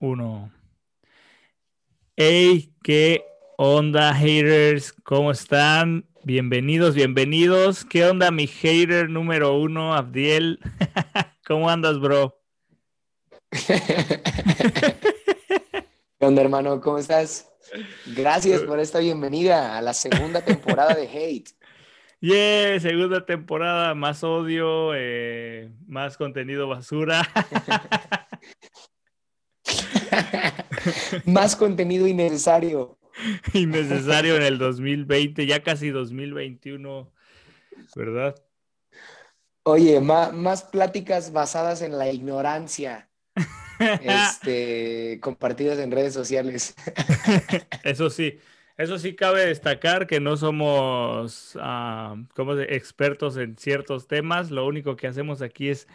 Uno. Hey, ¿qué onda, haters? ¿Cómo están? Bienvenidos, bienvenidos. ¿Qué onda, mi hater número uno, Abdiel? ¿Cómo andas, bro? ¿Qué onda, hermano? ¿Cómo estás? Gracias por esta bienvenida a la segunda temporada de Hate. Yeah, segunda temporada, más odio, eh, más contenido basura. Más contenido innecesario. Innecesario en el 2020, ya casi 2021, ¿verdad? Oye, más, más pláticas basadas en la ignorancia. este, compartidas en redes sociales. Eso sí, eso sí cabe destacar que no somos uh, como expertos en ciertos temas. Lo único que hacemos aquí es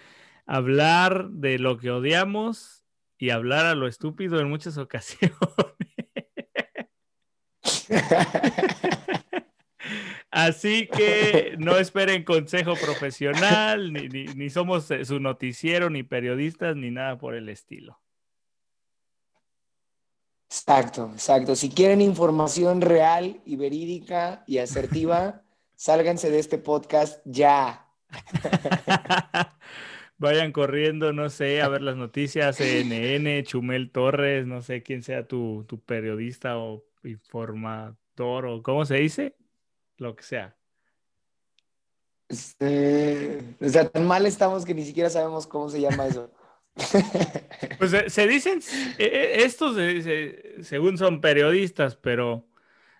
hablar de lo que odiamos y hablar a lo estúpido en muchas ocasiones. Así que no esperen consejo profesional, ni, somos eh, su noticiero, ni periodistas, ni nada por el estilo. Exacto, exacto. Si quieren información real y verídica y asertiva, sálganse de este podcast ya. vayan corriendo, no sé, a ver las noticias, CNN, Chumel Torres, no sé quién sea tu, periodista o informador o cómo se dice, lo que sea. Este, o sea, tan mal estamos que ni siquiera sabemos cómo se llama eso. Pues se, dicen, e, e, estos según son periodistas, pero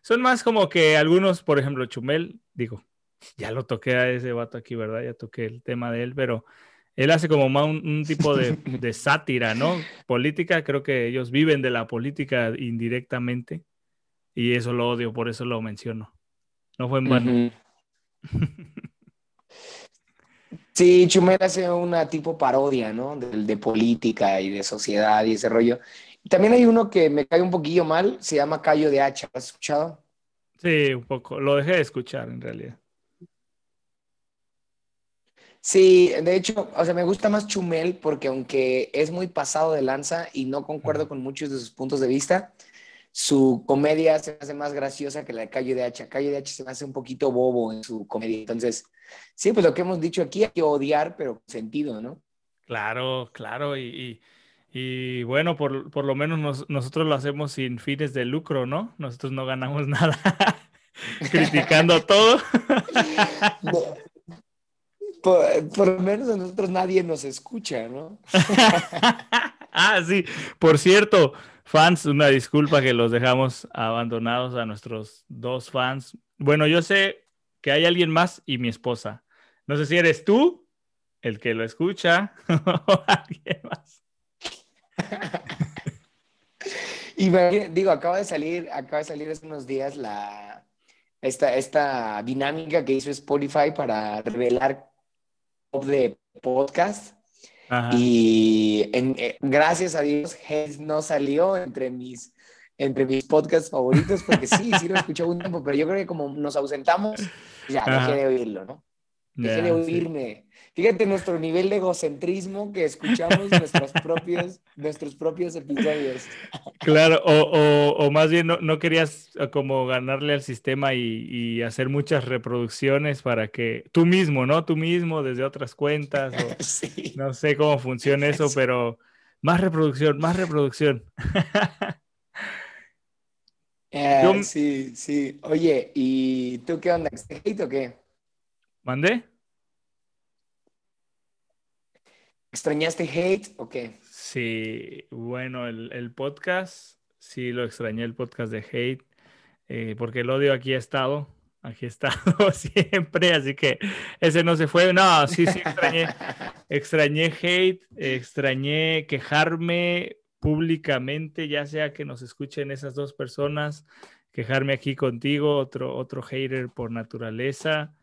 son más como que algunos, por ejemplo, Chumel, digo, ya lo toqué a ese vato aquí, ¿verdad? Ya toqué el tema de él, pero él hace como más un, tipo de, sátira, ¿no? Política, creo que ellos viven de la política indirectamente y eso lo odio, por eso lo menciono. No fue en vano. Sí, Chumel hace una tipo parodia, ¿no? De, de, política y de sociedad y ese rollo. También hay uno que me cae un poquillo mal, se llama Cayo de Hacha, ¿has escuchado? Sí, un poco, lo dejé de escuchar en realidad. Sí, de hecho, o sea, me gusta más Chumel porque aunque es muy pasado de lanza y no concuerdo con muchos de sus puntos de vista, su comedia se hace más graciosa que la de Calle de Hacha. Calle de Hacha se me hace un poquito bobo en su comedia. Entonces, sí, pues lo que hemos dicho aquí hay que odiar, pero con sentido, ¿no? Claro, claro. Y, bueno, por, lo menos nosotros lo hacemos sin fines de lucro, ¿no? Nosotros no ganamos nada criticando todo. Por, lo menos a nosotros nadie nos escucha, ¿no? ah, sí. Por cierto, fans, una disculpa que los dejamos abandonados a nuestros dos fans. Bueno, yo sé que hay alguien más y mi esposa. No sé si eres tú el que lo escucha o alguien más. y digo, acaba de salir, acaba de salir hace unos días la esta, esta dinámica que hizo Spotify para revelar de podcast. Y eh, gracias a Dios, no salió entre mis, entre mis podcasts favoritos, porque sí, sí lo escuché un tiempo, pero yo creo que como nos ausentamos, ya dejé de oírlo, ¿no? Dejé de oírme. Fíjate nuestro nivel de egocentrismo que escuchamos nuestros propios, nuestros propios episodios. Claro, o, más bien no, querías eh, como ganarle al sistema y, hacer muchas reproducciones para que tú mismo, ¿no? Tú mismo desde otras cuentas. No sé cómo funciona eso, pero más reproducción, más reproducción. Eh, sí, sí. Oye, ¿y tú qué onda? ¿Hate o qué? ¿Mandé? ¿Extrañaste Hate o qué? Sí, bueno, el, podcast, sí lo extrañé el podcast de Hate, eh, porque el odio aquí ha estado, aquí ha estado siempre, así que ese no se fue. No, sí, sí, extrañé, extrañé Hate, extrañé quejarme públicamente, ya sea que nos escuchen esas dos personas, quejarme aquí contigo, otro, otro hater por naturaleza.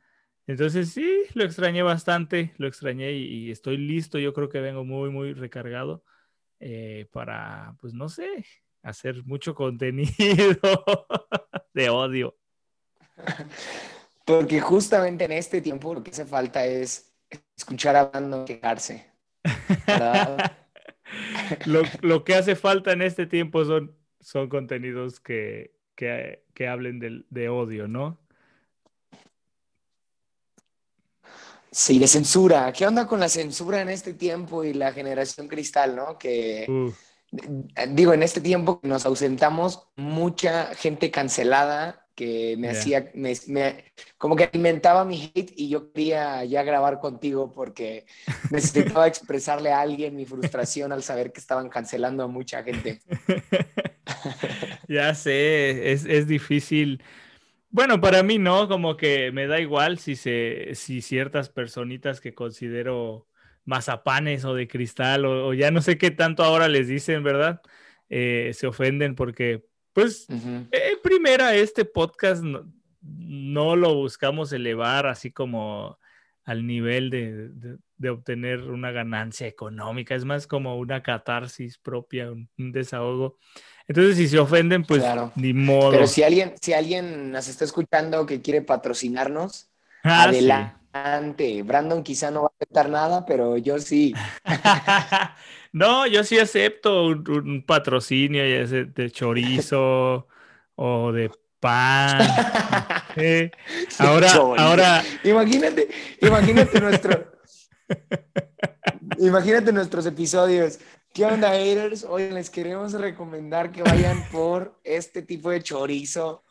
Entonces sí, lo extrañé bastante, lo extrañé y, estoy listo. Yo creo que vengo muy, muy recargado eh, para, pues no sé, hacer mucho contenido de odio. Porque justamente en este tiempo lo que hace falta es escuchar a Brandon quejarse. lo, que hace falta en este tiempo son, son contenidos que, que, hablen de, de odio, ¿no? Sí, de censura. ¿Qué onda con la censura en este tiempo y la generación cristal, no? Que, digo, en este tiempo nos ausentamos, mucha gente cancelada que me hacía, me, como que alimentaba mi hate y yo quería ya grabar contigo porque necesitaba expresarle a alguien mi frustración al saber que estaban cancelando a mucha gente. ya sé, es, es difícil bueno, para mí no, como que me da igual si se, si ciertas personitas que considero mazapanes o de cristal o, ya no sé qué tanto ahora les dicen, ¿verdad? Eh, se ofenden porque, pues, en primera, este podcast no, lo buscamos elevar así como al nivel de, obtener una ganancia económica, es más como una catarsis propia, un desahogo. Entonces, si se ofenden, pues ni modo. Pero si alguien, si alguien nos está escuchando que quiere patrocinarnos, ah, adelante. Brandon quizá no va a aceptar nada, pero yo sí. no, yo sí acepto un, patrocinio ya de chorizo o de pan. Ahora, ahora. Imagínate, imagínate nuestro. imagínate nuestros episodios. ¿Qué onda, haters? Hoy les queremos recomendar que vayan por este tipo de chorizo.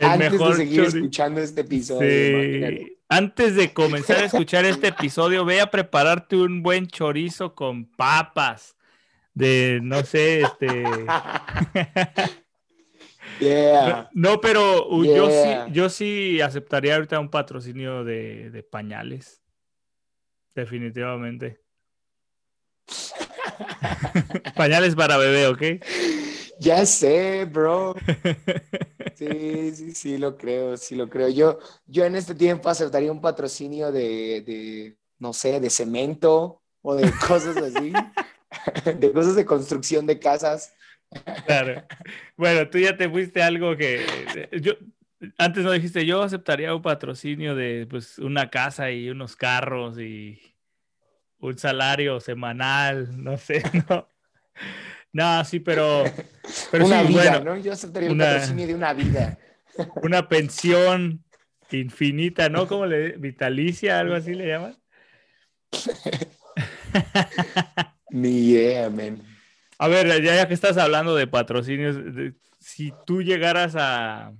Antes de seguir escuchando este episodio. Antes de comenzar a escuchar este episodio, ve a prepararte un buen chorizo con papas. De, no sé, este. Yeah. No, pero uh, yo, sí, yo sí aceptaría ahorita un patrocinio de pañales. Definitivamente. Pañales para bebé, ¿ok? Ya sé, bro. Sí, sí, sí, lo creo, sí lo creo. Yo, yo en este tiempo aceptaría un patrocinio de, no sé, de cemento o de cosas así, de cosas de construcción de casas. Claro. Bueno, tú ya te fuiste algo que yo antes no dijiste, yo aceptaría un patrocinio de pues una casa y unos carros y un salario semanal, no sé, no. No, sí, pero. una vida, ¿no? Yo aceptaría el patrocinio de una vida. Una pensión infinita, ¿no? ¿Cómo le. Vitalicia, algo así le llaman? Ni idea, man. A ver, ya, que estás hablando de patrocinios, si tú llegaras a,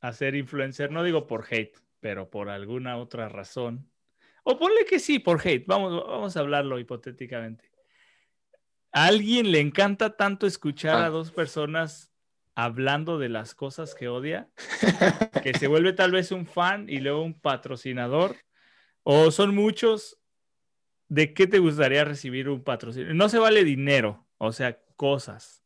a ser influencer, no digo por hate, pero por alguna otra razón, o ponle que sí, por hate. Vamos, vamos a hablarlo hipotéticamente. ¿A alguien le encanta tanto escuchar a ah. dos personas hablando de las cosas que odia? que se vuelve tal vez un fan y luego un patrocinador. ¿O son muchos? ¿De qué te gustaría recibir un patrocinio? No se vale dinero, o sea, cosas.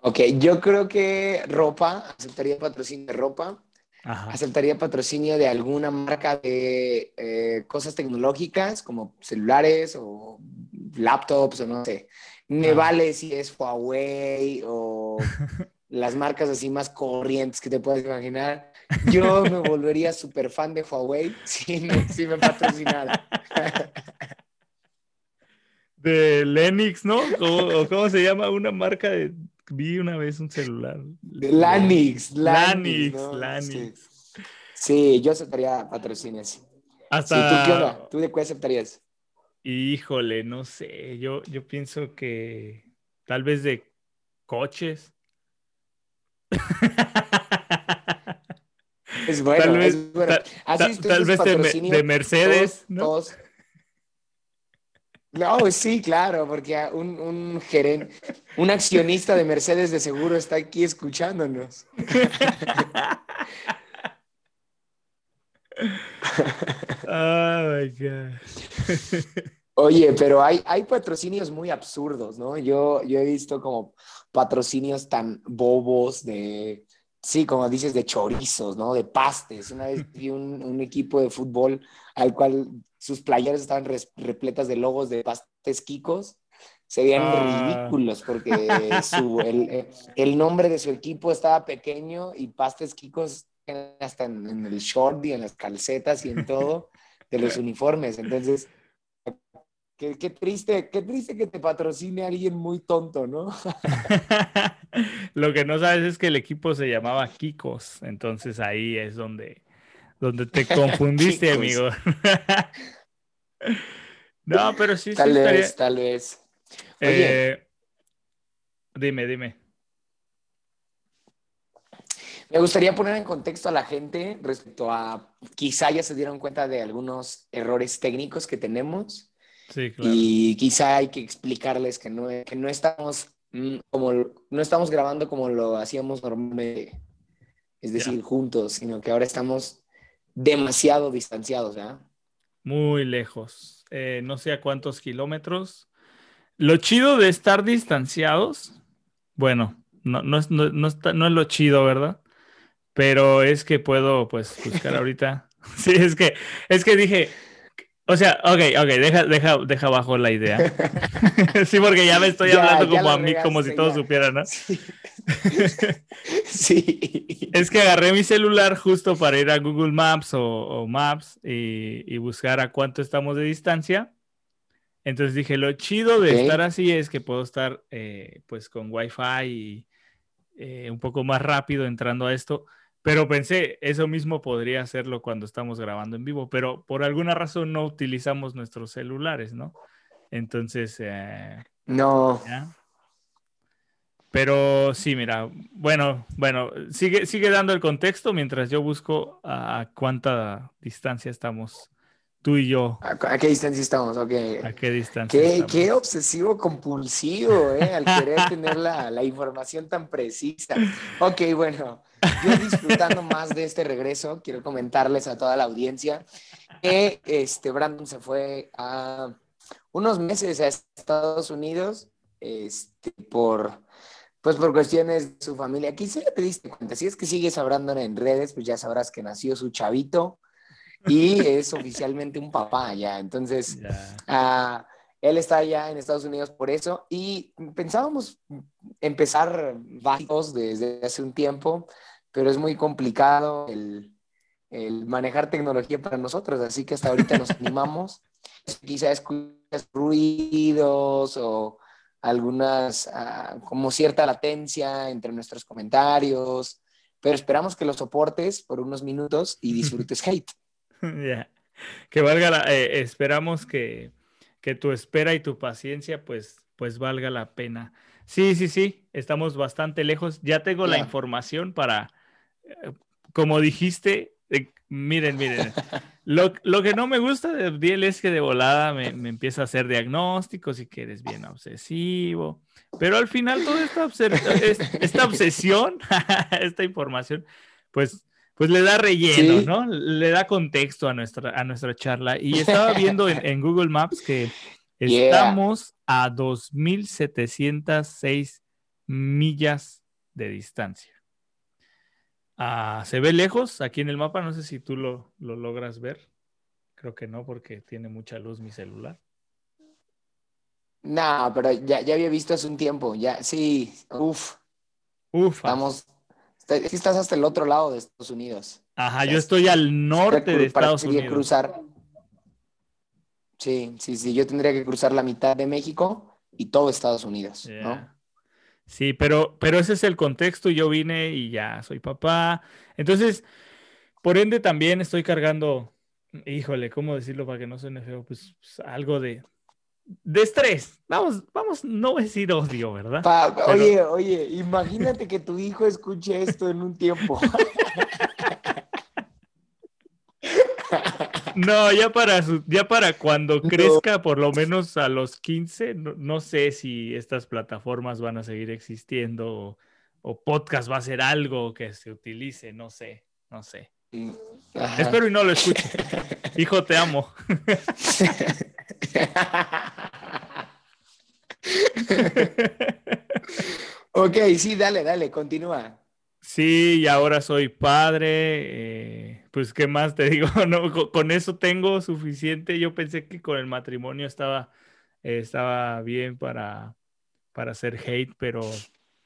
Ok, yo creo que ropa, aceptaría patrocinio de ropa aceptaría patrocinio de alguna marca de eh, cosas tecnológicas como celulares o laptops o no sé. Me vale si es Huawei o las marcas así más corrientes que te puedes imaginar. Yo me volvería súper fan de Huawei si me, si me patrocinara. de Lenix, ¿no? ¿O cómo se llama una marca de Vi una vez un celular. Lanix, Lanix, Lanix. Sí. yo aceptaría patrocinios. Hasta... ¿Tú qué onda? ¿Tú de qué aceptarías? Híjole, no sé. Yo, yo pienso que tal vez de coches. Es bueno, tal vez, es bueno. tal vez de, de, Mercedes, ¿no? No, sí, claro, porque un, un gerente, un accionista de Mercedes de seguro está aquí escuchándonos. Oh my God. Oye, pero hay, hay patrocinios muy absurdos, ¿no? Yo, yo he visto como patrocinios tan bobos de, sí, como dices, de chorizos, ¿no? De pastes. Una vez vi un, un equipo de fútbol al cual sus playeras estaban repletas de logos de pastes Kikos. Se veían ah. ridículos porque eh, el, nombre de su equipo estaba pequeño y pastes Kikos hasta en, el short y en las calcetas y en todo de los uniformes. Entonces, Qué, qué triste, qué triste que te patrocine alguien muy tonto, ¿no? Lo que no sabes es que el equipo se llamaba Kikos, entonces ahí es donde, donde te confundiste, Kikos. amigo. no, pero sí, sí Tal estaría- vez, tal vez. Oye. Eh, dime, dime. Me gustaría poner en contexto a la gente respecto a, quizá ya se dieron cuenta de algunos errores técnicos que tenemos Sí, claro. y quizá hay que explicarles que no, que no estamos mm, como no estamos grabando como lo hacíamos normalmente, es decir, juntos, sino que ahora estamos demasiado distanciados, ¿ya? Muy lejos. Eh, no sé a cuántos kilómetros. Lo chido de estar distanciados, bueno, no, no, es, no, no está- no es lo chido, ¿verdad? Pero es que puedo, pues, buscar ahorita. Sí, es que, es que dije, o sea, ok, ok, deja, deja, deja abajo la idea. Sí, porque ya me estoy Ya, hablando ya como a mí, como si regaste, todos ya. supieran, ¿no? Sí. sí. Es que agarré mi celular justo para ir a Google Maps o, o Maps y, y buscar a cuánto estamos de distancia. Entonces dije, lo chido de Ok. estar así es que puedo estar eh, pues con Wi-Fi y eh, un poco más rápido entrando a esto. Pero pensé, eso mismo podría hacerlo cuando estamos grabando en vivo, pero por alguna razón no utilizamos nuestros celulares, ¿no? Entonces, eh, No. ¿ya? Pero sí, mira, bueno, bueno, sigue, sigue dando el contexto mientras yo busco a cuánta distancia estamos tú y yo. ¿A, qué distancia estamos? Ok. ¿A qué distancia Qué, estamos? qué obsesivo compulsivo, ¿eh? Al querer tener la, la información tan precisa. Ok, bueno, yo disfrutando más de este regreso, quiero comentarles a toda la audiencia que este, Brandon se fue a unos meses a Estados Unidos este, por, pues por cuestiones de su familia. Aquí te diste cuenta, si es que sigues a Brandon en redes, pues ya sabrás que nació su chavito y es oficialmente un papá ya. Entonces, Ya. Ah, él está allá en Estados Unidos por eso y pensábamos empezar básicos desde hace un tiempo, pero es muy complicado el, el manejar tecnología para nosotros, así que hasta ahorita nos animamos. Quizá escuchas ruidos o algunas, ah, como cierta latencia entre nuestros comentarios, pero esperamos que lo soportes por unos minutos y disfrutes hate. Ya. Que valga la, eh, esperamos que, que tu espera y tu paciencia pues, pues valga la pena. Sí, sí, sí, estamos bastante lejos. Ya tengo la información para, como dijiste, eh, miren, miren, lo, lo que no me gusta de Abdiel es que de volada me, me empieza a hacer diagnósticos y que eres bien obsesivo, pero al final toda esta, esta obsesión, esta información, pues pues le da relleno, Sí. ¿no? Le da contexto a nuestra, a nuestra charla. Y estaba viendo en, en Google Maps que Yeah. estamos a 2.706 millas de distancia. Ah, ¿Se ve lejos aquí en el mapa? No sé si tú lo, lo logras ver. Creo que no, porque tiene mucha luz mi celular. No, pero ya, ya había visto hace un tiempo, ya, sí, uff, Uf, estamos, está- es que estás hasta el otro lado de Estados Unidos. ajá, yo estoy al norte de Para- Estados sería Unidos. cruzar, sí, sí, sí, yo tendría que cruzar la mitad de México y todo Estados Unidos, ¿no? Sí, pero, pero ese es el contexto. Yo vine y ya soy papá. Entonces, por ende, también estoy cargando, híjole, ¿cómo decirlo para que no suene feo? Pues, pues, algo de, de estrés. Vamos, vamos, no voy a decir odio, ¿verdad? Pa- Pero- Oye, oye, imagínate que tu hijo escuche esto en un tiempo. No, ya para, su- ya para cuando crezca, por lo menos a los 15, no, no sé si estas plataformas van a seguir existiendo o, o podcast va a ser algo que se utilice, no sé, no sé. Ajá. Espero y no lo escuche. Hijo, te amo. ok, sí, dale, dale, continúa. Sí, y ahora soy padre. eh, pues, ¿qué más te digo? No, co- con, eso tengo suficiente. Yo pensé que con el matrimonio estaba, eh, estaba bien para, para hacer hate, pero,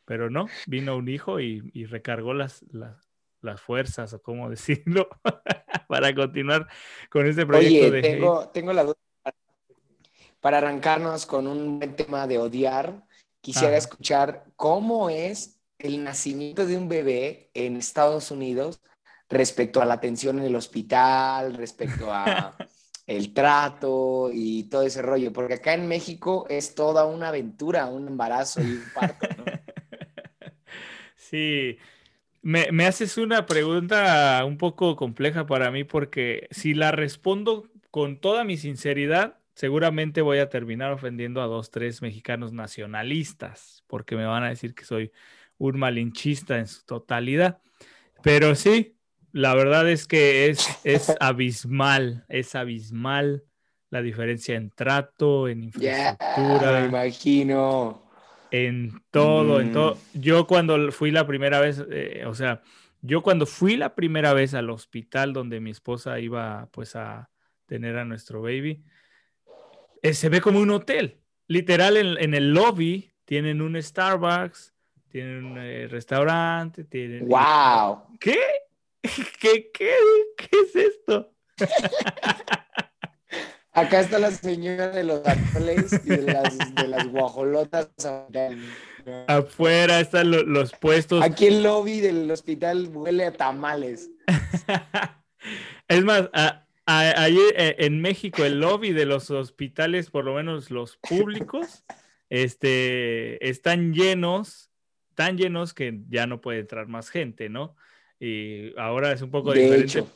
pero no. Vino un hijo y, y recargó las, las, las fuerzas, o cómo decirlo, para continuar con este proyecto Oye, de hate. tengo, tengo la duda. para arrancarnos con un buen tema de odiar, quisiera escuchar cómo es el nacimiento de un bebé en Estados Unidos respecto a la atención en el hospital, respecto a el trato y todo ese rollo, porque acá en México es toda una aventura, un embarazo y un parto, ¿no? Sí, me, me haces una pregunta un poco compleja para mí porque si la respondo con toda mi sinceridad, seguramente voy a terminar ofendiendo a dos, tres mexicanos nacionalistas, porque me van a decir que soy un malinchista en su totalidad. Pero sí, la verdad es que es, es abismal, es abismal la diferencia en trato, en infraestructura me imagino. en todo, en Mm. todo. Yo cuando fui la primera vez, eh, o sea, yo cuando fui la primera vez al hospital donde mi esposa iba pues a tener a nuestro baby, eh, se ve como un hotel. Literal, en, en el lobby tienen un Starbucks, tienen un eh, restaurante, tienen... ¡Wow! ¿Qué? ¿Qué, qué, qué es esto? Acá está la señora de los atoles y de las, de las guajolotas. Afuera están lo- los puestos. Aquí el lobby del hospital huele a tamales. Es más, a- a- allí eh, en México el lobby de los hospitales, por lo menos los públicos, este, están llenos, tan llenos que ya no puede entrar más gente, ¿no? Y ahora es un poco De diferente. hecho,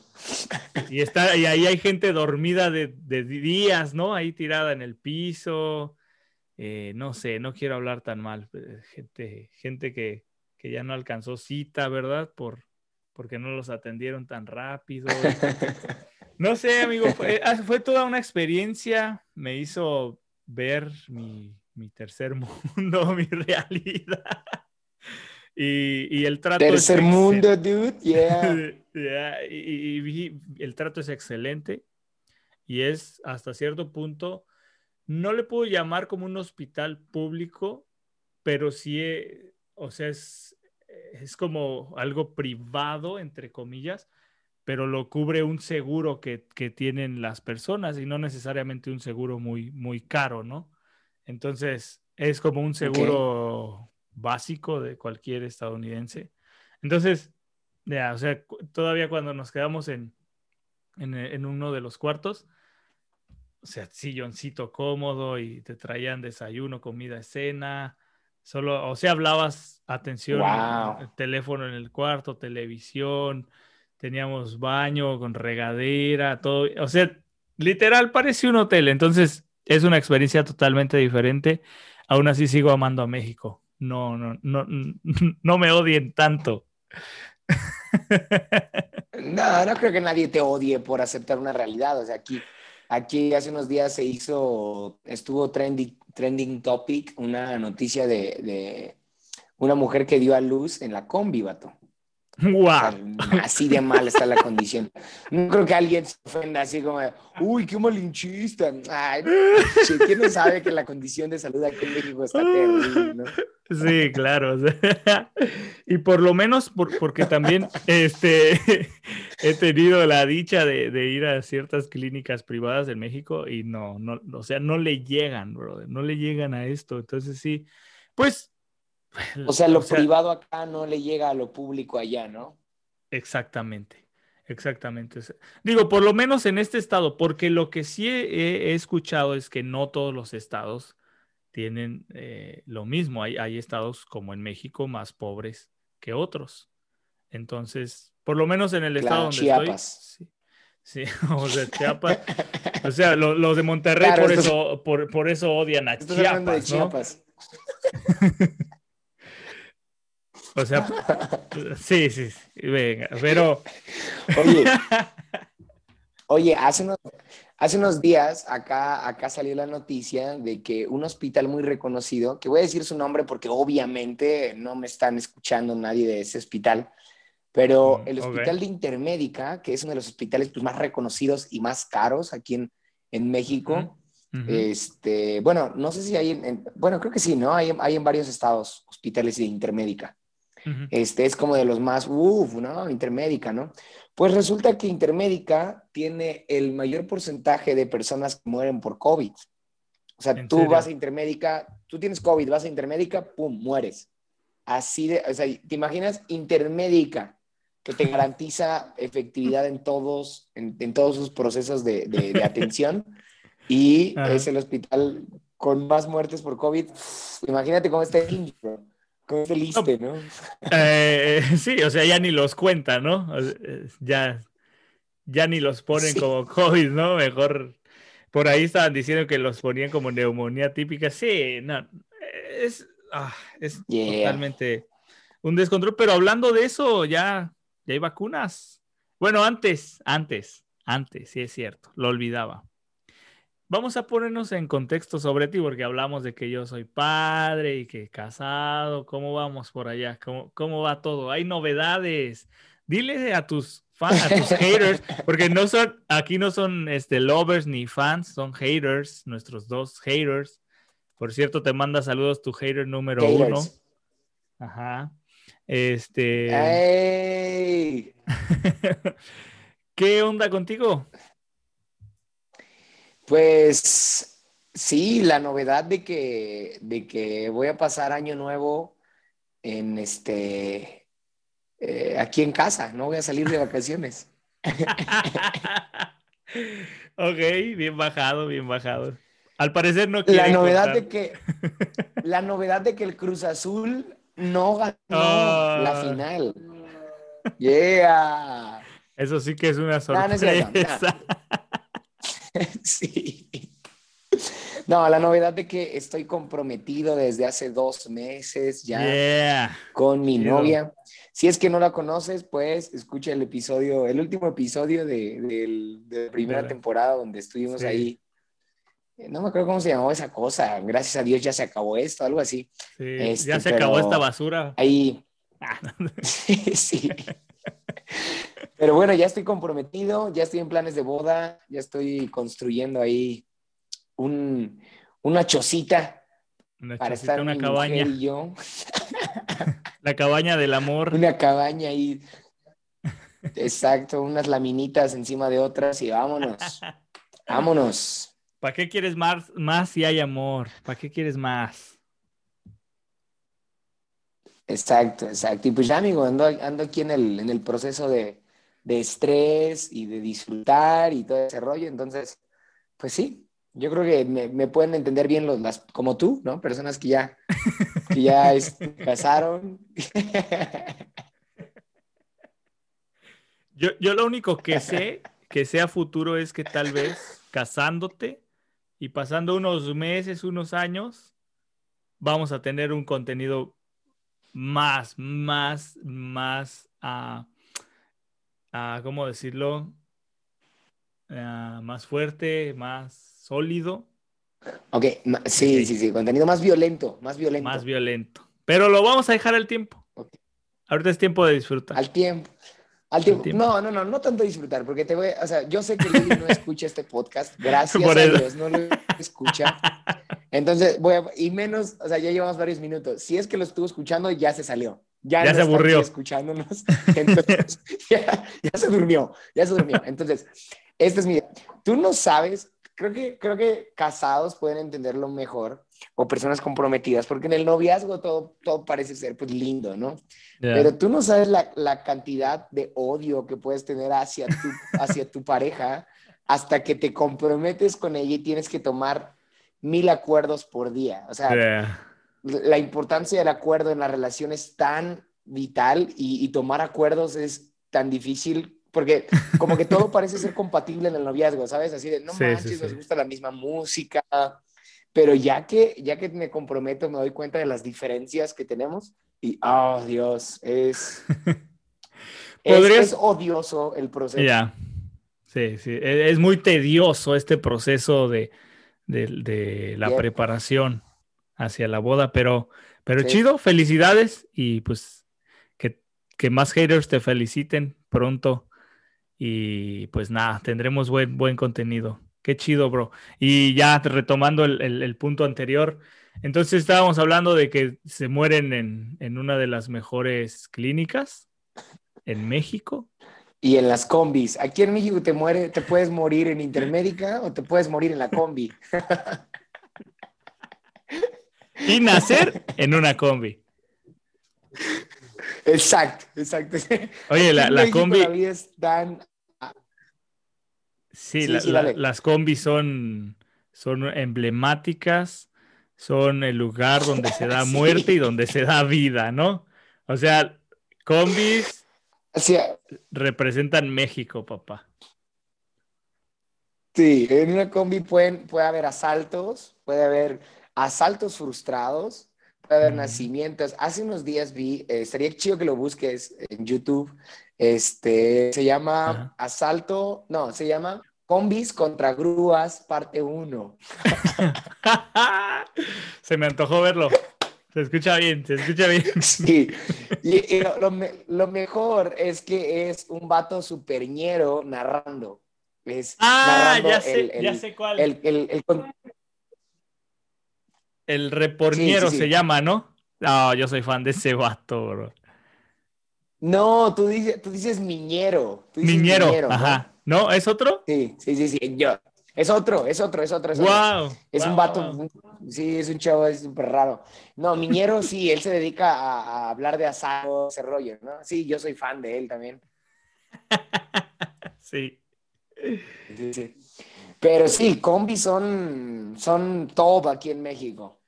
Y, está, y ahí hay gente dormida de, de días, ¿no? Ahí tirada en el piso. Eh, no sé, no quiero hablar tan mal. eh, Gente, gente que, que ya no alcanzó cita, ¿verdad? Por, porque no los atendieron tan rápido. No sé, amigo, fue, ah, fue toda una experiencia. Me hizo ver mi, mi tercer mundo, mi realidad. Y, y el trato es tercer excel- mundo, dude. Yeah. Ya, y, y- y el trato es excelente y es hasta cierto punto, no le puedo llamar como un hospital público, pero sí, eh, o sea, es, es como algo privado, entre comillas, pero lo cubre un seguro que, que tienen las personas y no necesariamente un seguro muy, muy caro, ¿no? Entonces, es como un seguro básico de cualquier estadounidense. Entonces, ya, o sea, todavía cuando nos quedamos en, en, en uno de los cuartos, o sea, silloncito cómodo y te traían desayuno, comida, cena, solo, o sea, hablabas, atención, Wow. el teléfono en el cuarto, televisión, teníamos baño con regadera, todo, o sea, literal parece un hotel, entonces es una experiencia totalmente diferente. Aún así sigo amando a México. No, no, no, no me odien tanto. No, no creo que nadie te odie por aceptar una realidad. O sea, aquí, aquí hace unos días se hizo, estuvo trending, trending topic, una noticia de, de una mujer que dio a luz en la combi, vato. O sea, así de mal está la condición. No creo que alguien se ofenda así como, uy, qué malinchista. Ay, ¿quién no sabe que la condición de salud aquí en México está terrible, no? Sí, claro. y por lo menos por- porque también este, he tenido la dicha de, de ir a ciertas clínicas privadas en México y no, no, o sea, no le llegan, brother, no le llegan a esto. Entonces sí, pues... O sea, lo privado acá no le llega a lo público allá, ¿no? Exactamente, exactamente. Digo, por lo menos en este estado, porque lo que sí he, he escuchado es que no todos los estados tienen eh, lo mismo. Hay, hay estados como en México más pobres que otros. Entonces, por lo menos en el estado Claro, donde Chiapas. estoy. Sí, sí, o sea, Chiapas. O sea, lo- los de Monterrey Claro, por, eso, por, por eso odian a Chiapas, ¿no? Chiapas. O sea, sí, sí, sí, venga, pero... Oye, oye, hace unos, hace unos días acá, acá salió la noticia de que un hospital muy reconocido, que voy a decir su nombre porque obviamente no me están escuchando nadie de ese hospital, pero Mm, el hospital de Intermédica, que es uno de los hospitales pues, más reconocidos y más caros aquí en, en México, este, bueno, no sé si hay, en, en- bueno, creo que sí, ¿no? Hay, hay en varios estados hospitales de Intermédica. Ujú. Este es como de los más, uff, ¿no? Intermédica, ¿no? Pues resulta que Intermédica tiene el mayor porcentaje de personas que mueren por COVID. O sea, ¿En tú serio? vas a Intermédica, tú tienes COVID, vas a Intermédica, pum, mueres. Así de, o sea, ¿te imaginas Intermédica que te garantiza efectividad en todos, en, en todos sus procesos de, de- de atención y Ajá. es el hospital con más muertes por COVID? Imagínate cómo está el Eh, sí, o sea, ya ni los cuenta, ¿no? O sea, Ya, ya ni los ponen Sí. como COVID, ¿no? Mejor. Por ahí estaban diciendo que los ponían como neumonía típica. Sí, no. Es, ah, es Yeah. totalmente un descontrol. Pero hablando de eso, ya, ya hay vacunas. Bueno, antes, antes, antes, sí es cierto, lo olvidaba. Vamos a ponernos en contexto sobre ti, porque hablamos de que yo soy padre y que casado. ¿Cómo vamos por allá? ¿Cómo, cómo va todo? ¿Hay novedades? Dile a tus fans, a tus haters, porque no son, aquí no son este, lovers ni fans, son haters, nuestros dos haters. Por cierto, te manda saludos tu hater número uno. Haters. Ajá. Este. ¡Ey! ¿Qué onda contigo? Pues sí, la novedad de que, de que voy a pasar año nuevo en este eh, aquí en casa, no voy a salir de vacaciones. ok, bien bajado, bien bajado. Al parecer no quiere La novedad contar. de que la novedad de que el Cruz Azul no ganó Ah. la final. Yeah. Eso sí que es una No, no es sorpresa. Sí. No, la novedad de que estoy comprometido desde hace dos meses ya. Yeah. con mi novia. Si es que no la conoces, pues escucha el episodio, el último episodio de, de la primera temporada donde estuvimos Sí. ahí. No me acuerdo cómo se llamaba esa cosa. Gracias a Dios ya se acabó esto, algo así. Sí, Este, ya se acabó esta basura. Ahí, Ah, sí. Pero bueno, ya estoy comprometido, ya estoy en planes de boda, ya estoy construyendo ahí un, una chocita Una para chocita, estar una mi cabaña. mujer y yo. La cabaña del amor. una cabaña ahí. Exacto, unas laminitas encima de otras y vámonos. Vámonos. ¿Para qué quieres más, más si hay amor? ¿Para qué quieres más? Exacto, exacto. Y pues ya, amigo, ando, ando aquí en el, en el proceso de, de estrés y de disfrutar y todo ese rollo. Entonces, pues sí, yo creo que me, me pueden entender bien los, las, como tú, ¿no? Personas que ya, que ya este, casaron. Yo, yo lo único que sé que sea futuro es que tal vez casándote y pasando unos meses, unos años, vamos a tener un contenido más, más, más, ah, ah, ¿cómo decirlo? Ah, más fuerte, más sólido, Ok, sí, sí, sí, contenido más violento, más violento. más violento. Pero lo vamos a dejar al tiempo. Ok. Ahorita es tiempo de disfrutar. Al tiempo. Al tiempo. tiempo. No, no, no, no tanto disfrutar, porque te voy, o sea, yo sé que Lili no escucha este podcast, gracias Por a. Dios, no lo escucha. Entonces, voy a, y menos, o sea, ya llevamos varios minutos. Si es que lo estuvo escuchando, ya se salió. Ya, Ya no se aburrió. escuchándonos. Entonces, ya, ya se durmió, ya se durmió. Entonces, este es mi. Tú no sabes, creo que, creo que casados pueden entenderlo mejor o personas comprometidas, porque en el noviazgo todo, todo parece ser pues lindo, ¿no? Pero tú no sabes la, la cantidad de odio que puedes tener hacia tu, hacia tu pareja hasta que te comprometes con ella y tienes que tomar mil acuerdos por día. O sea, Ya. la importancia del acuerdo en la relación es tan vital y, y tomar acuerdos es tan difícil porque como que todo parece ser compatible en el noviazgo, ¿sabes? Así de, no Sí, sí, manches, sí. nos gusta la misma música, pero ya que, ya que me comprometo me doy cuenta de las diferencias que tenemos y, oh Dios, es, es, ¿Podrías- es odioso el proceso. Ya. Sí, sí. E- Es muy tedioso este proceso de, de- de la preparación hacia la boda, pero, pero Sí. chido, felicidades y pues que, que más haters te feliciten pronto y pues nada, tendremos buen, buen contenido. Qué chido, bro. Y ya retomando el, el- el punto anterior, entonces estábamos hablando de que se mueren en, en una de las mejores clínicas en México. Y en las combis. Aquí en México te muere, te puedes morir en Intermédica o te puedes morir en la combi. y nacer en una combi. Exacto, exacto. Oye, la, la combi, La vida es tan... sí, Sí, la- las combis son, son emblemáticas, son el lugar donde se da Sí. muerte y donde se da vida, ¿no? O sea, combis Sí, representan México, papá. sí, en una combi pueden, puede haber asaltos, puede haber asaltos frustrados, puede haber nacimientos. Hace unos días vi, eh, estaría chido que lo busques en YouTube, este, se llama Ajá. Asalto, no, se llama Combis contra Grúas, parte 1. Se me antojó verlo. Se escucha bien, se escucha bien. Sí, y, y lo, lo me- lo mejor es que es un vato superñero narrando. Es Ah, narrando ya sé, el- ya sé cuál. El, el- el- reporniero Sí, sí, sí. se llama, ¿no? No, yo soy fan de ese vato, bro. No, tú dices, tú dices miñero. tú dices Niñero, ¿no? ajá. ¿No? ¿Es otro? Sí, sí, sí, sí. Yo. Es otro, es otro, es otro. Es, otro. Wow. Es un vato, sí, es un chavo, es súper raro. No, Miñero sí, él se dedica a, a hablar de asado, ese rollo, ¿no? Sí, yo soy fan de él también. Sí. Sí, sí. Pero sí, combis son, son top aquí en México.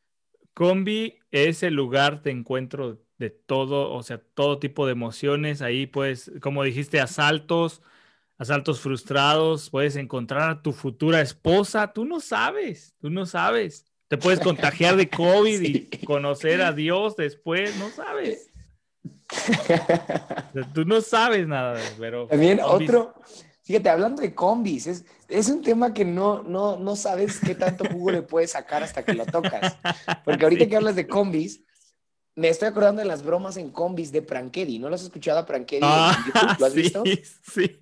Combi es el lugar de encuentro de todo, o sea, todo tipo de emociones. Ahí, pues, como dijiste, asaltos, asaltos frustrados, puedes encontrar a tu futura esposa. Tú no sabes, tú no sabes. Te puedes contagiar de COVID Sí. y conocer a Dios después, no sabes. Tú no sabes nada, pero También combis- otro, fíjate, hablando de combis, es, es un tema que no, no, no sabes qué tanto jugo le puedes sacar hasta que lo tocas. Porque ahorita Sí. que hablas de combis, me estoy acordando de las bromas en combis de Prankedy. ¿No lo has escuchado a Prankedy en Ah? ¿Lo has sí, visto? sí.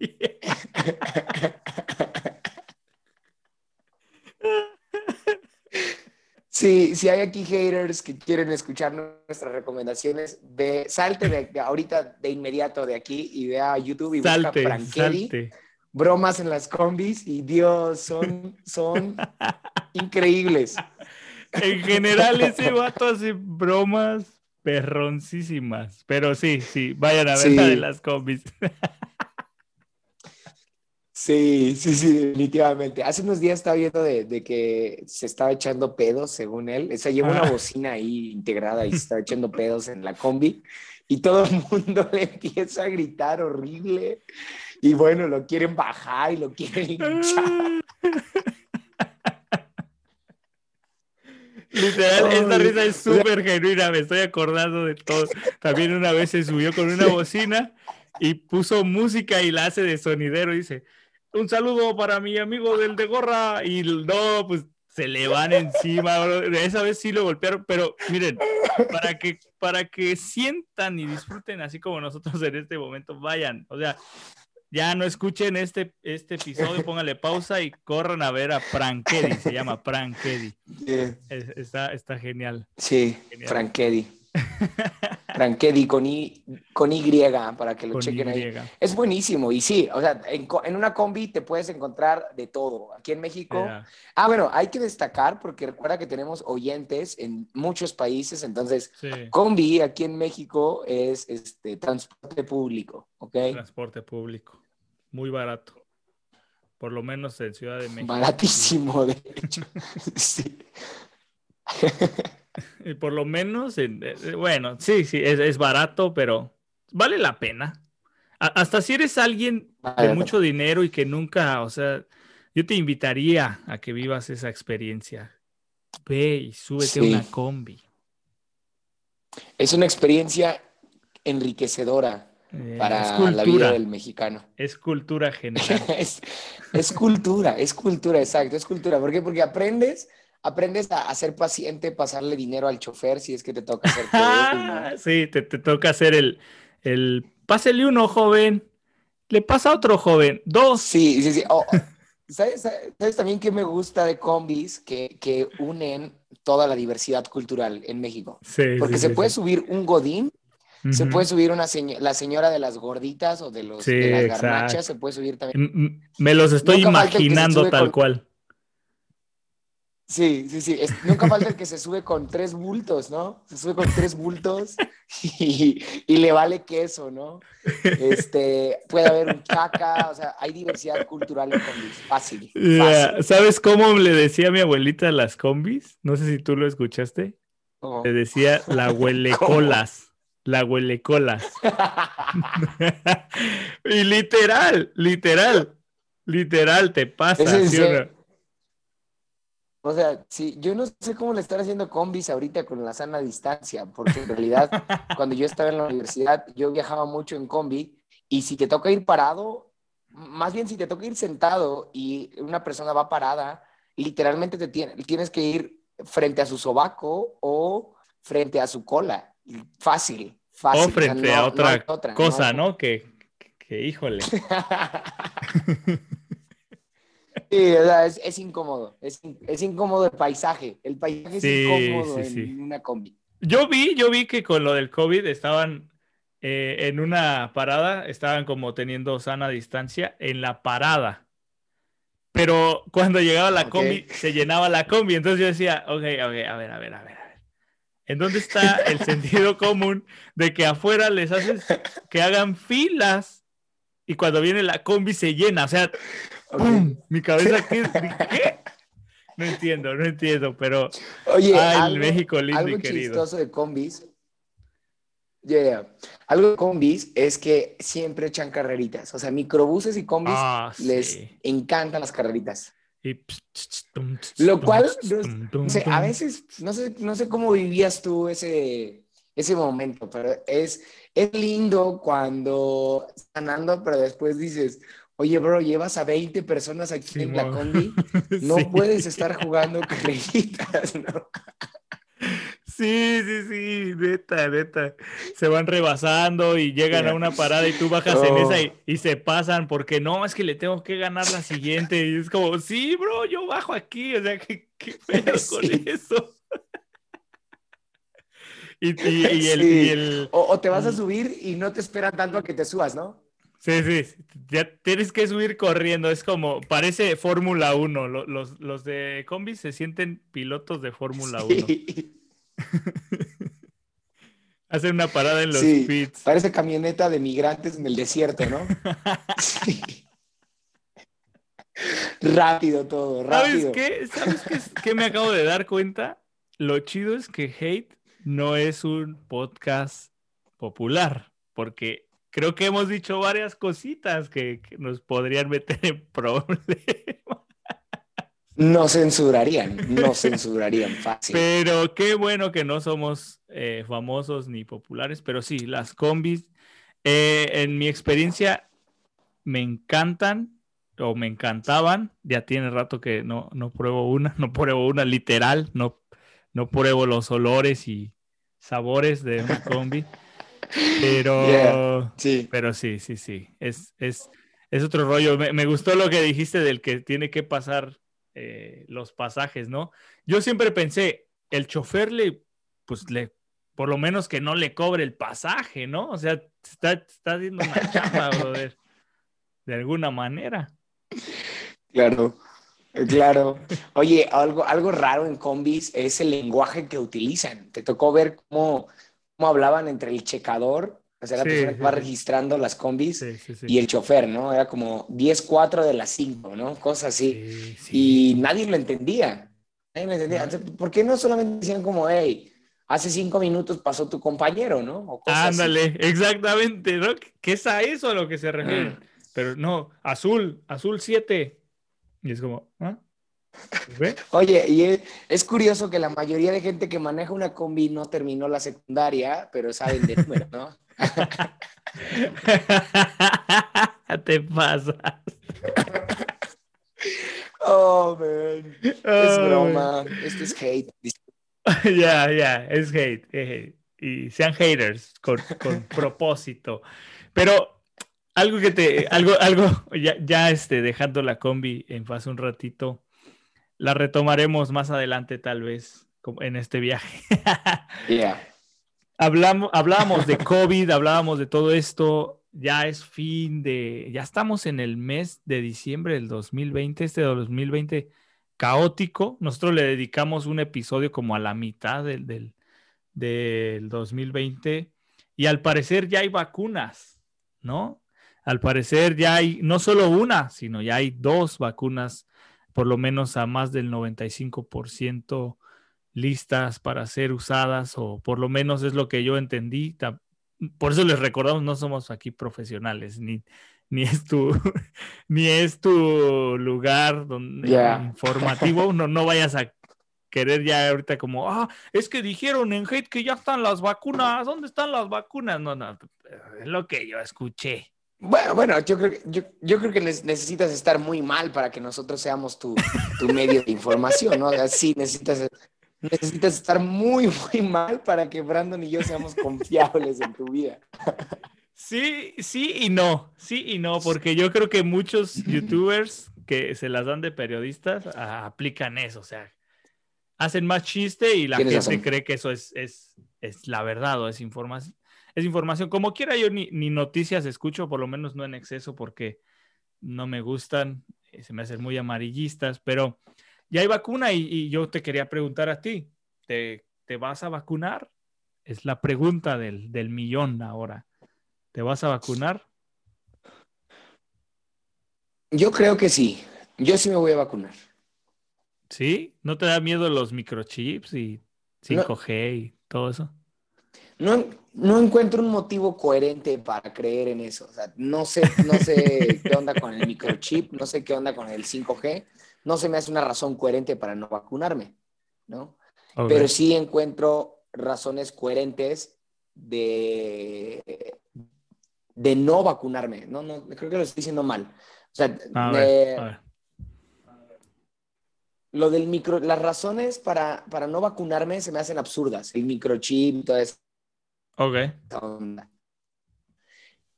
Sí, si hay aquí haters que quieren escuchar nuestras recomendaciones, ve, salte de, de ahorita de inmediato de aquí y ve a YouTube y busca salte. bromas en las combis y Dios, son, son increíbles. En general, ese vato hace bromas perroncísimas. Pero sí, sí, vayan a ver Sí. la de las combis. Sí, sí, sí, definitivamente. Hace unos días estaba viendo de, de que se estaba echando pedos, según él. O sea, lleva una Ah. bocina ahí integrada y se estaba echando pedos en la combi. Y todo el mundo le empieza a gritar horrible. Y bueno, lo quieren bajar y lo quieren linchar. Literal, esta Ay, risa es súper genuina, me estoy acordando de todo. También una vez se subió con una bocina y puso música y la hace de sonidero y dice, un saludo para mi amigo del de gorra. Y no, pues se le van encima, bro. Esa vez sí lo golpearon, pero miren, para que, para que sientan y disfruten así como nosotros en este momento, vayan, o sea, ya no escuchen este, este episodio, pónganle pausa y corran a ver a Prankedy, se llama Prankedy. Es- está, está genial. Sí, Genial. Frankedy. Frankedy con con y para que lo Con chequen ahí. Es buenísimo. Y sí, o sea, en, en una combi te puedes encontrar de todo. Aquí en México. Ah, bueno, hay que destacar porque recuerda que tenemos oyentes en muchos países, entonces Sí, combi aquí en México es este transporte público, ¿ok? transporte público. Muy barato. Por lo menos en Ciudad de México. Baratísimo, de hecho. Sí. Y por lo menos, en- eh, eh, bueno, sí, sí, es, es barato, pero vale la pena. A- hasta si eres alguien de mucho dinero y que nunca, o sea, yo te invitaría a que vivas esa experiencia. Ve y súbete a Sí. una combi. Es una experiencia enriquecedora Eh, para es la vida cultura, del mexicano. es cultura general. es, es cultura, es cultura, exacto, es cultura. ¿Por qué? Porque aprendes, aprendes a, a ser paciente, pasarle dinero al chofer si es que te toca hacer todo sí, te, te toca hacer el, el pásele uno, joven. Le pasa a otro joven. Dos. Sí, sí, sí. Oh, ¿sabes, también qué me gusta de combis? Que, que unen toda la diversidad cultural en México. Sí, Porque sí, se sí, puede subir un godín, se puede subir una seño- la señora de las gorditas o de, los, Sí, de las exacto. garnachas, se puede subir también. M- Me los estoy Nunca imaginando tal con- cual. Sí, sí, sí. Es- nunca falta el que se sube con tres bultos, ¿no? Se sube con tres bultos y, y le vale queso, ¿no? Este, puede haber un chaca, o sea, hay diversidad cultural en combis. Fácil, fácil. ¿Sabes cómo le decía a mi abuelita a las combis? No sé si tú lo escuchaste. Oh. Le decía la huelecolas. La huelecolas. y literal, literal, literal, te pasa. ¿Es en ¿sí o no? O sea, sí, yo no sé cómo le están haciendo combis ahorita con la sana distancia, porque en realidad cuando yo estaba en la universidad, yo viajaba mucho en combi y si te toca ir parado, más bien si te toca ir sentado y una persona va parada, literalmente te tiene- tienes que ir frente a su sobaco o frente a su cola. Fácil, fácil. O sea, frente no- a otra, cosa, ¿no? Que, que, híjole. Sí, o sea, es, es incómodo, es, es incómodo el paisaje, el paisaje es incómodo sí, en una combi. Yo vi, yo vi que con lo del COVID estaban eh, en una parada, estaban como teniendo sana distancia en la parada. Pero cuando llegaba la combi, se llenaba la combi. Entonces yo decía, ok, ok, a ver, a ver, a ver. ¿En dónde está el sentido común de que afuera les haces que hagan filas y cuando viene la combi se llena? O sea. Mi cabeza, ¿qué? ¿qué? No entiendo, no entiendo, pero Oye, Ay, algo, México lindo y querido. chistoso de combis, yeah, algo de combis es que siempre echan carreritas, o sea, microbuses y combis Ah, les sí. encantan las carreritas. Y tum, Lo cual, tum, tum, a veces, no sé, no sé cómo vivías tú ese, ese momento, pero es, es lindo cuando estás ganando, pero después dices, oye, bro, llevas a 20 personas aquí en la combi, no Sí. puedes estar jugando carreritas, ¿no? Sí, sí, sí, neta, neta. Se van rebasando y llegan a una parada y tú bajas en Oh. esa y, y se pasan porque no, es que le tengo que ganar la siguiente. Y es como, sí, bro, yo bajo aquí. O sea, ¿qué, qué pedo con Sí. eso? Y, y- y el, Sí. y el- O, o te vas a subir y no te esperan tanto a que te subas, ¿no? Sí, sí, sí, ya tienes que subir corriendo, es como, parece Fórmula 1, lo- los, los de combi se sienten pilotos de Fórmula 1, Sí. hacen una parada en los Sí, pits. Parece camioneta de migrantes en el desierto, ¿no? Sí. Rápido todo, ¿Sabes rápido. qué? ¿Sabes qué, es- qué me acabo de dar cuenta? Lo chido es que Hate no es un podcast popular, porque creo que hemos dicho varias cositas que, que nos podrían meter en problemas. No censurarían, no censurarían fácil. Pero qué bueno que no somos eh, famosos ni populares, pero sí, las combis, eh, en mi experiencia, me encantan o me encantaban. Ya tiene rato que no, no pruebo una, no pruebo una literal, no, no pruebo los olores y sabores de una combi. Pero, Yeah. Sí. pero sí, sí, sí, es, es, es otro rollo. Me, me gustó lo que dijiste del que tiene que pasar eh, los pasajes, ¿no? Yo siempre pensé, el chofer le, pues le, por lo menos que no le cobre el pasaje, ¿no? O sea, está, está haciendo una chamba, brother, de alguna manera. Claro, claro. Oye, algo, algo raro en combis es el lenguaje que utilizan. ¿Te tocó ver cómo, cómo hablaban entre el checador, o sea, la Sí, persona que va registrando las combis, Sí, sí, sí. y el chofer, ¿no? Era como 10-4 de las 5, ¿no? Cosas así. Sí, sí. Y nadie lo entendía. Nadie lo entendía. ¿Por qué no solamente decían como, hey, hace cinco minutos pasó tu compañero, ¿no? O cosas así. Ándale, exactamente, ¿no? Que es a eso a lo que se refieren. Pero no, azul, azul 7. Y es como, ¿ah? ¿Ve? Oye, y es, es curioso que la mayoría de gente que maneja una combi no terminó la secundaria, pero saben de números, ¿no? Te pasas. Oh, man. Es Oh, broma. Esto es hate. Ya, ya, es hate, es hate. Y sean haters con, con propósito. Pero algo que te, algo, algo, ya, ya este, dejando la combi en fase un ratito, la retomaremos más adelante tal vez en este viaje. Yeah. Hablamos, hablábamos de COVID, hablábamos de todo esto. Ya es fin de, ya estamos en el mes de diciembre del 2020. Este 2020 caótico. Nosotros le dedicamos un episodio como a la mitad del, del, del 2020 y al parecer ya hay vacunas, ¿no? Al parecer ya hay no solo una, sino ya hay dos vacunas, por lo menos a más del 95% listas para ser usadas, o por lo menos es lo que yo entendí. Por eso les recordamos, no somos aquí profesionales, ni, ni es tu, ni es tu lugar donde, informativo, no, no vayas a querer ya ahorita como, ah, es que dijeron en hate que ya están las vacunas, ¿dónde están las vacunas? No, no, es lo que yo escuché. Bueno, bueno, yo creo, yo, yo creo que necesitas estar muy mal para que nosotros seamos tu, tu medio de información, ¿no? sí, necesitas, necesitas estar muy, muy mal para que Brandon y yo seamos confiables en tu vida. Sí, sí y no, sí y no, porque yo creo que muchos youtubers que se las dan de periodistas ah, aplican eso, o sea, hacen más chiste y la gente cree que eso es, es, es, la verdad o es información. Es información. Como quiera, yo ni, ni, noticias escucho, por lo menos no en exceso, porque no me gustan, eh, se me hacen muy amarillistas, pero ya hay vacuna y, y yo te quería preguntar a ti, ¿te, ¿te, vas a vacunar? Es la pregunta del, del millón ahora. ¿Te vas a vacunar? Yo creo que sí. Yo sí me voy a vacunar. ¿Sí? ¿No te da miedo los microchips y 5G y todo eso? No, no encuentro un motivo coherente para creer en eso. O sea, no sé, no sé qué onda con el microchip, no sé qué onda con el 5G. No se me hace una razón coherente para no vacunarme, ¿no? Pero sí encuentro razones coherentes de, de no vacunarme. No, no, creo que lo estoy diciendo mal. O sea, a ver lo del micro, las razones para, para no vacunarme se me hacen absurdas, el microchip todo eso. Ok.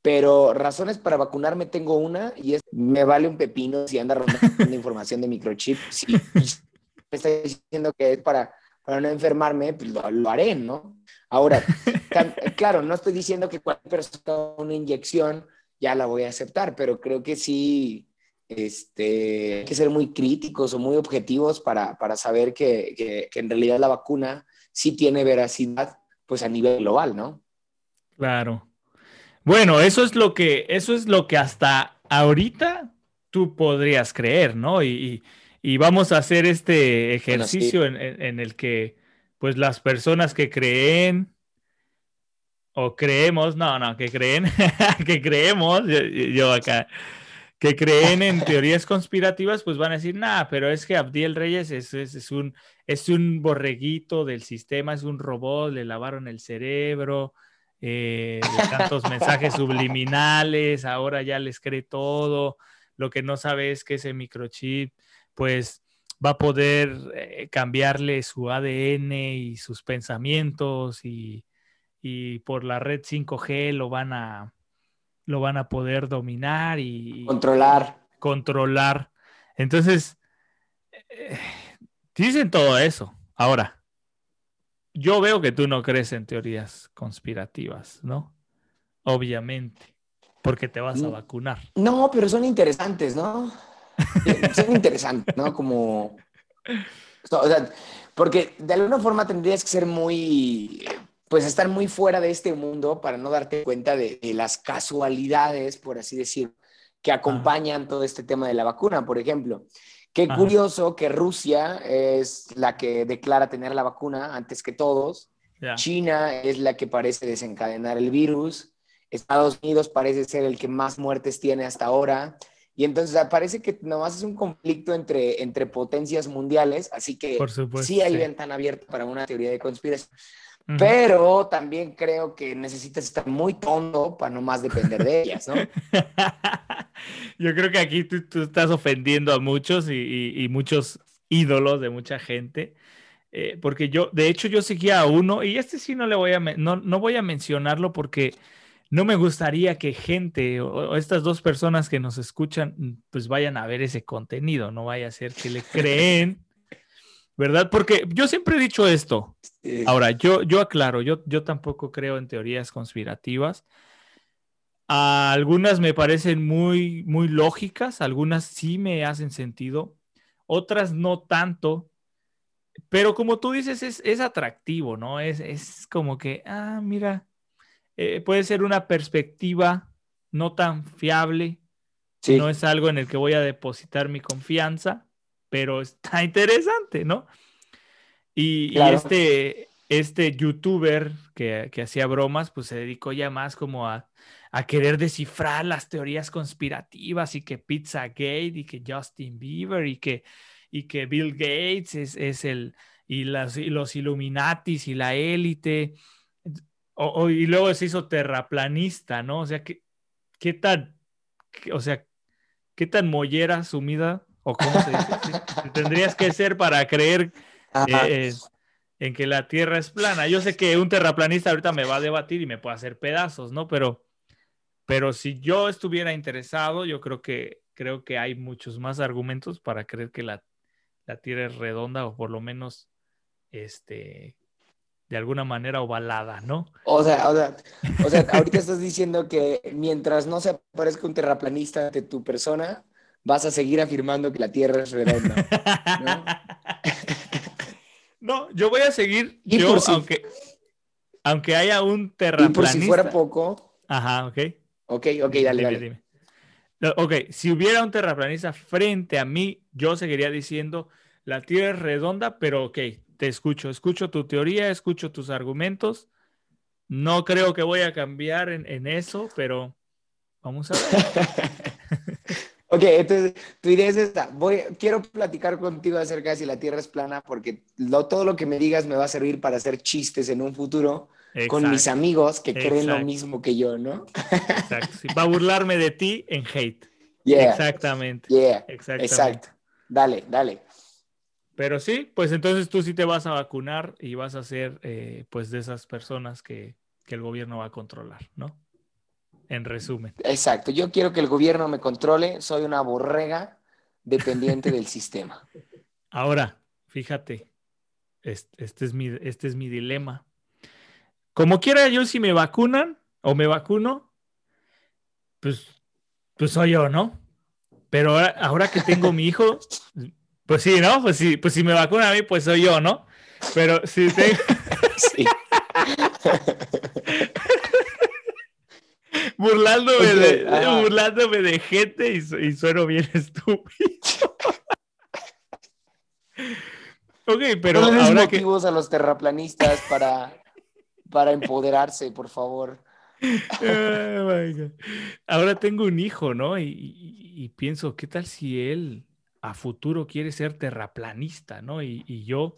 Pero razones para vacunarme tengo una y es, me vale un pepino si anda rondando información de microchip. Si me está diciendo que es para, para no enfermarme, pues lo, haré, ¿no? Ahora, claro, no estoy diciendo que cualquier persona una inyección ya la voy a aceptar, pero creo que sí, este, hay que ser muy críticos o muy objetivos para, para saber que, que, en realidad la vacuna sí tiene veracidad pues a nivel global, ¿no? Claro. Bueno, eso es lo que, eso es lo que hasta ahorita tú podrías creer, ¿no? Y, y, vamos a hacer este ejercicio en, en, el que pues las personas que creen o creemos, no, no, que creen, que creemos, yo acá que creen en teorías conspirativas, pues van a decir, nada, pero es que Abdiel Reyes es, es, un, es un borreguito del sistema, es un robot, le lavaron el cerebro, eh, de tantos mensajes subliminales, ahora ya les cree todo, lo que no sabe es que ese microchip, pues va a poder eh, cambiarle su ADN y sus pensamientos y, y por la red 5G lo van a lo van a poder dominar y controlar. Controlar. Entonces, eh, dicen todo eso. Ahora, yo veo que tú no crees en teorías conspirativas, ¿no? Obviamente, porque te vas a vacunar. No, pero son interesantes, ¿no? son interesantes, ¿no? Como... O sea, porque de alguna forma tendrías que ser muy pues estar muy fuera de este mundo para no darte cuenta de, las casualidades, por así decir, que acompañan todo este tema de la vacuna. Por ejemplo, qué curioso que Rusia es la que declara tener la vacuna antes que todos. China es la que parece desencadenar el virus. Estados Unidos parece ser el que más muertes tiene hasta ahora. Y entonces parece que nomás es un conflicto entre, entre potencias mundiales, así que sí hay ventana abierta para una teoría de conspiración. Pero también creo que necesitas estar muy tonto para no más depender de ellas, ¿no? Yo creo que aquí tú, estás ofendiendo a muchos y, muchos ídolos de mucha gente. Eh, porque yo, de hecho, yo seguía a uno y este sí no le voy a, no, no voy a mencionarlo porque no me gustaría que gente o, estas dos personas que nos escuchan pues vayan a ver ese contenido, no vaya a ser que le creen ¿verdad? Porque yo siempre he dicho esto. Ahora, yo, yo aclaro, yo, yo tampoco creo en teorías conspirativas. algunas me parecen muy, muy lógicas, algunas sí me hacen sentido. otras no tanto, pero como tú dices, es, atractivo, ¿no? Es, es, como que, ah, mira, eh, puede ser una perspectiva no tan fiable, no es algo en el que voy a depositar mi confianza, pero está interesante, ¿no? Y, este, este youtuber que, hacía bromas, pues se dedicó ya más como a, querer descifrar las teorías conspirativas y que Pizzagate y que Justin Bieber y que, y que Bill Gates es, el, y, las, y los Illuminatis y la élite. y luego se hizo terraplanista, ¿no? O sea, ¿qué, qué tan, o sea, qué tan mollera sumida, o cómo se dice, tendrías que ser para creer eh, en que la Tierra es plana. Yo sé que un terraplanista ahorita me va a debatir y me puede hacer pedazos, ¿no? Pero, pero si yo estuviera interesado, yo creo que, creo que hay muchos más argumentos para creer que la, la Tierra es redonda o por lo menos, este, de alguna manera ovalada, ¿no? O sea, o sea, o sea ahorita estás diciendo que mientras no se aparezca un terraplanista de tu persona, vas a seguir afirmando que la Tierra es redonda. ¿no? No, yo voy a seguir. yo, aunque, aunque haya un terraplanista. Y por si fuera poco. Ajá, ok. Ok, ok, dale, dale. Ok, si hubiera un terraplanista frente a mí, yo seguiría diciendo la Tierra es redonda, pero ok, te escucho, escucho tu teoría, escucho tus argumentos. No creo que voy a cambiar en, en eso, pero vamos a ver. Ok, entonces tu idea es esta. Voy, quiero platicar contigo acerca de si la Tierra es plana, porque todo lo que me digas me va a servir para hacer chistes en un futuro con mis amigos que creen lo mismo que yo, ¿no? Exacto. Va a burlarme de ti en hate. Exactamente. Yeah. Exacto. Dale, dale. Pero sí, pues entonces tú sí te vas a vacunar y vas a ser eh, pues de esas personas que, que el gobierno va a controlar, ¿no? En resumen. Exacto, yo quiero que el gobierno me controle, soy una borrega dependiente del sistema. Ahora, fíjate, este, es mi, este es mi dilema. Como quiera yo, si me vacunan o me vacuno, pues, pues soy yo, ¿no? Pero ahora, que tengo mi hijo, pues sí, ¿no? Pues sí, pues si me vacunan a mí, pues soy yo, ¿no? Pero si tengo... sí. Burlándome, de, burlándome de gente y, sueno bien estúpido. ok, pero no ahora motivos a los terraplanistas para, para empoderarse, por favor. ahora tengo un hijo, ¿no? Y, pienso, ¿qué tal si él a futuro quiere ser terraplanista, ¿no? Y, y yo,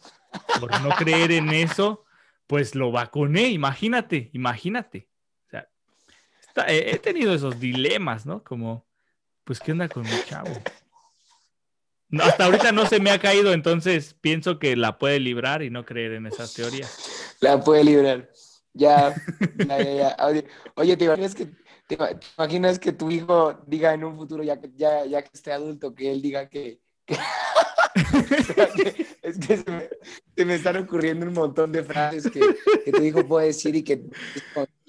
por no creer en eso, pues lo vacuné, imagínate, imagínate he tenido esos dilemas, ¿no? Como, pues, ¿qué onda con mi chavo? hasta ahorita no se me ha caído, entonces pienso que la puede librar y no creer en esas teorías. La puede librar. Ya, ya, ya, Oye, ¿te imaginas que, imaginas que tu hijo diga en un futuro, ya, ya, ya que esté adulto, que él diga que, es que se me, están ocurriendo un montón de frases que, tu hijo puede decir y que,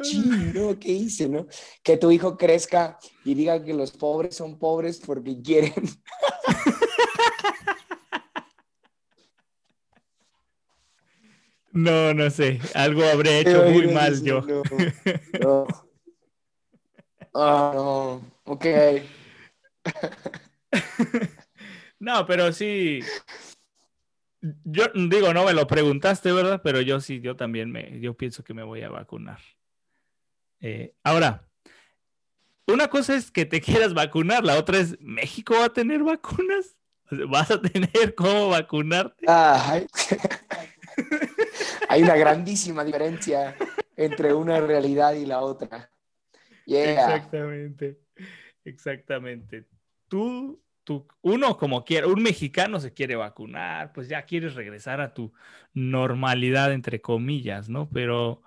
chino, ¿qué hice, no? Que tu hijo crezca y diga que los pobres son pobres porque quieren. No, no sé. Algo habré hecho muy mal yo. No, no. Oh, no. Ok. No, pero sí. Yo digo, no me lo preguntaste, ¿verdad? Pero yo sí, yo también me, yo pienso que me voy a vacunar. Eh, ahora, una cosa es que te quieras vacunar, la otra es, ¿México va a tener vacunas? ¿Vas a tener cómo vacunarte? hay una grandísima diferencia entre una realidad y la otra. Exactamente, exactamente. Tú uno como quiera, un mexicano se quiere vacunar, pues ya quieres regresar a tu normalidad, entre comillas, ¿no? Pero,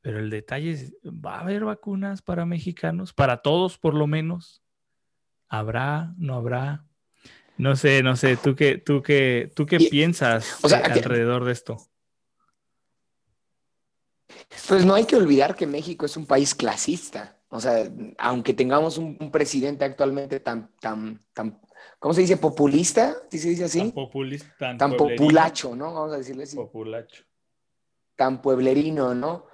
pero el detalle es, ¿va a haber vacunas para mexicanos? Para todos, por lo menos. ¿Habrá? ¿No habrá? No sé, no sé, ¿tú qué, tú qué, tú qué piensas alrededor de esto? Pues no hay que olvidar que México es un país clasista. O sea, aunque tengamos un, un presidente actualmente tan, tan, tan ¿cómo se dice? ¿Populista? ¿Sí se dice así? Tan populista, tan, Tan pueblerino. populacho, ¿no? Vamos a decirle así. Populacho. Tan pueblerino, ¿no?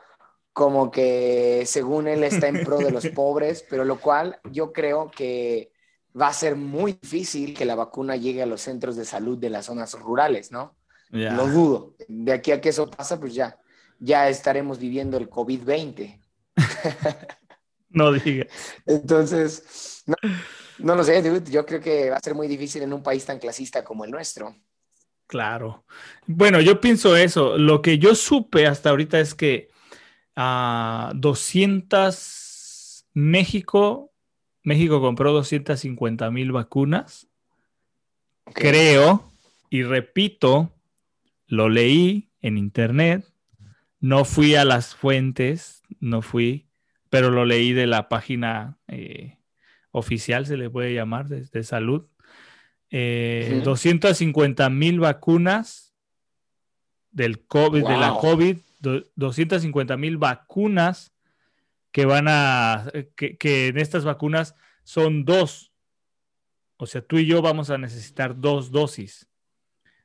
Como que según él está en pro de los pobres, pero lo cual yo creo que va a ser muy difícil que la vacuna llegue a los centros de salud de las zonas rurales, ¿no? Ya. Lo dudo. De aquí a que eso pasa, pues ya, ya estaremos viviendo el COVID-20. No digas. Entonces, no, no lo sé, dude. Yo creo que va a ser muy difícil en un país tan clasista como el nuestro. Claro. Bueno, yo pienso eso. Lo que yo supe hasta ahorita es que a 200 México, México compró 250 mil vacunas. Creo, y repito, lo leí en internet. No fui a las fuentes, no fui, pero lo leí de la página eh, oficial, se le puede llamar, de, de salud. Eh, Ujú. 250 mil vacunas del COVID, de la. COVID, do- 250 mil vacunas que van a, que, que en estas vacunas son dos. O sea, tú y yo vamos a necesitar dos dosis.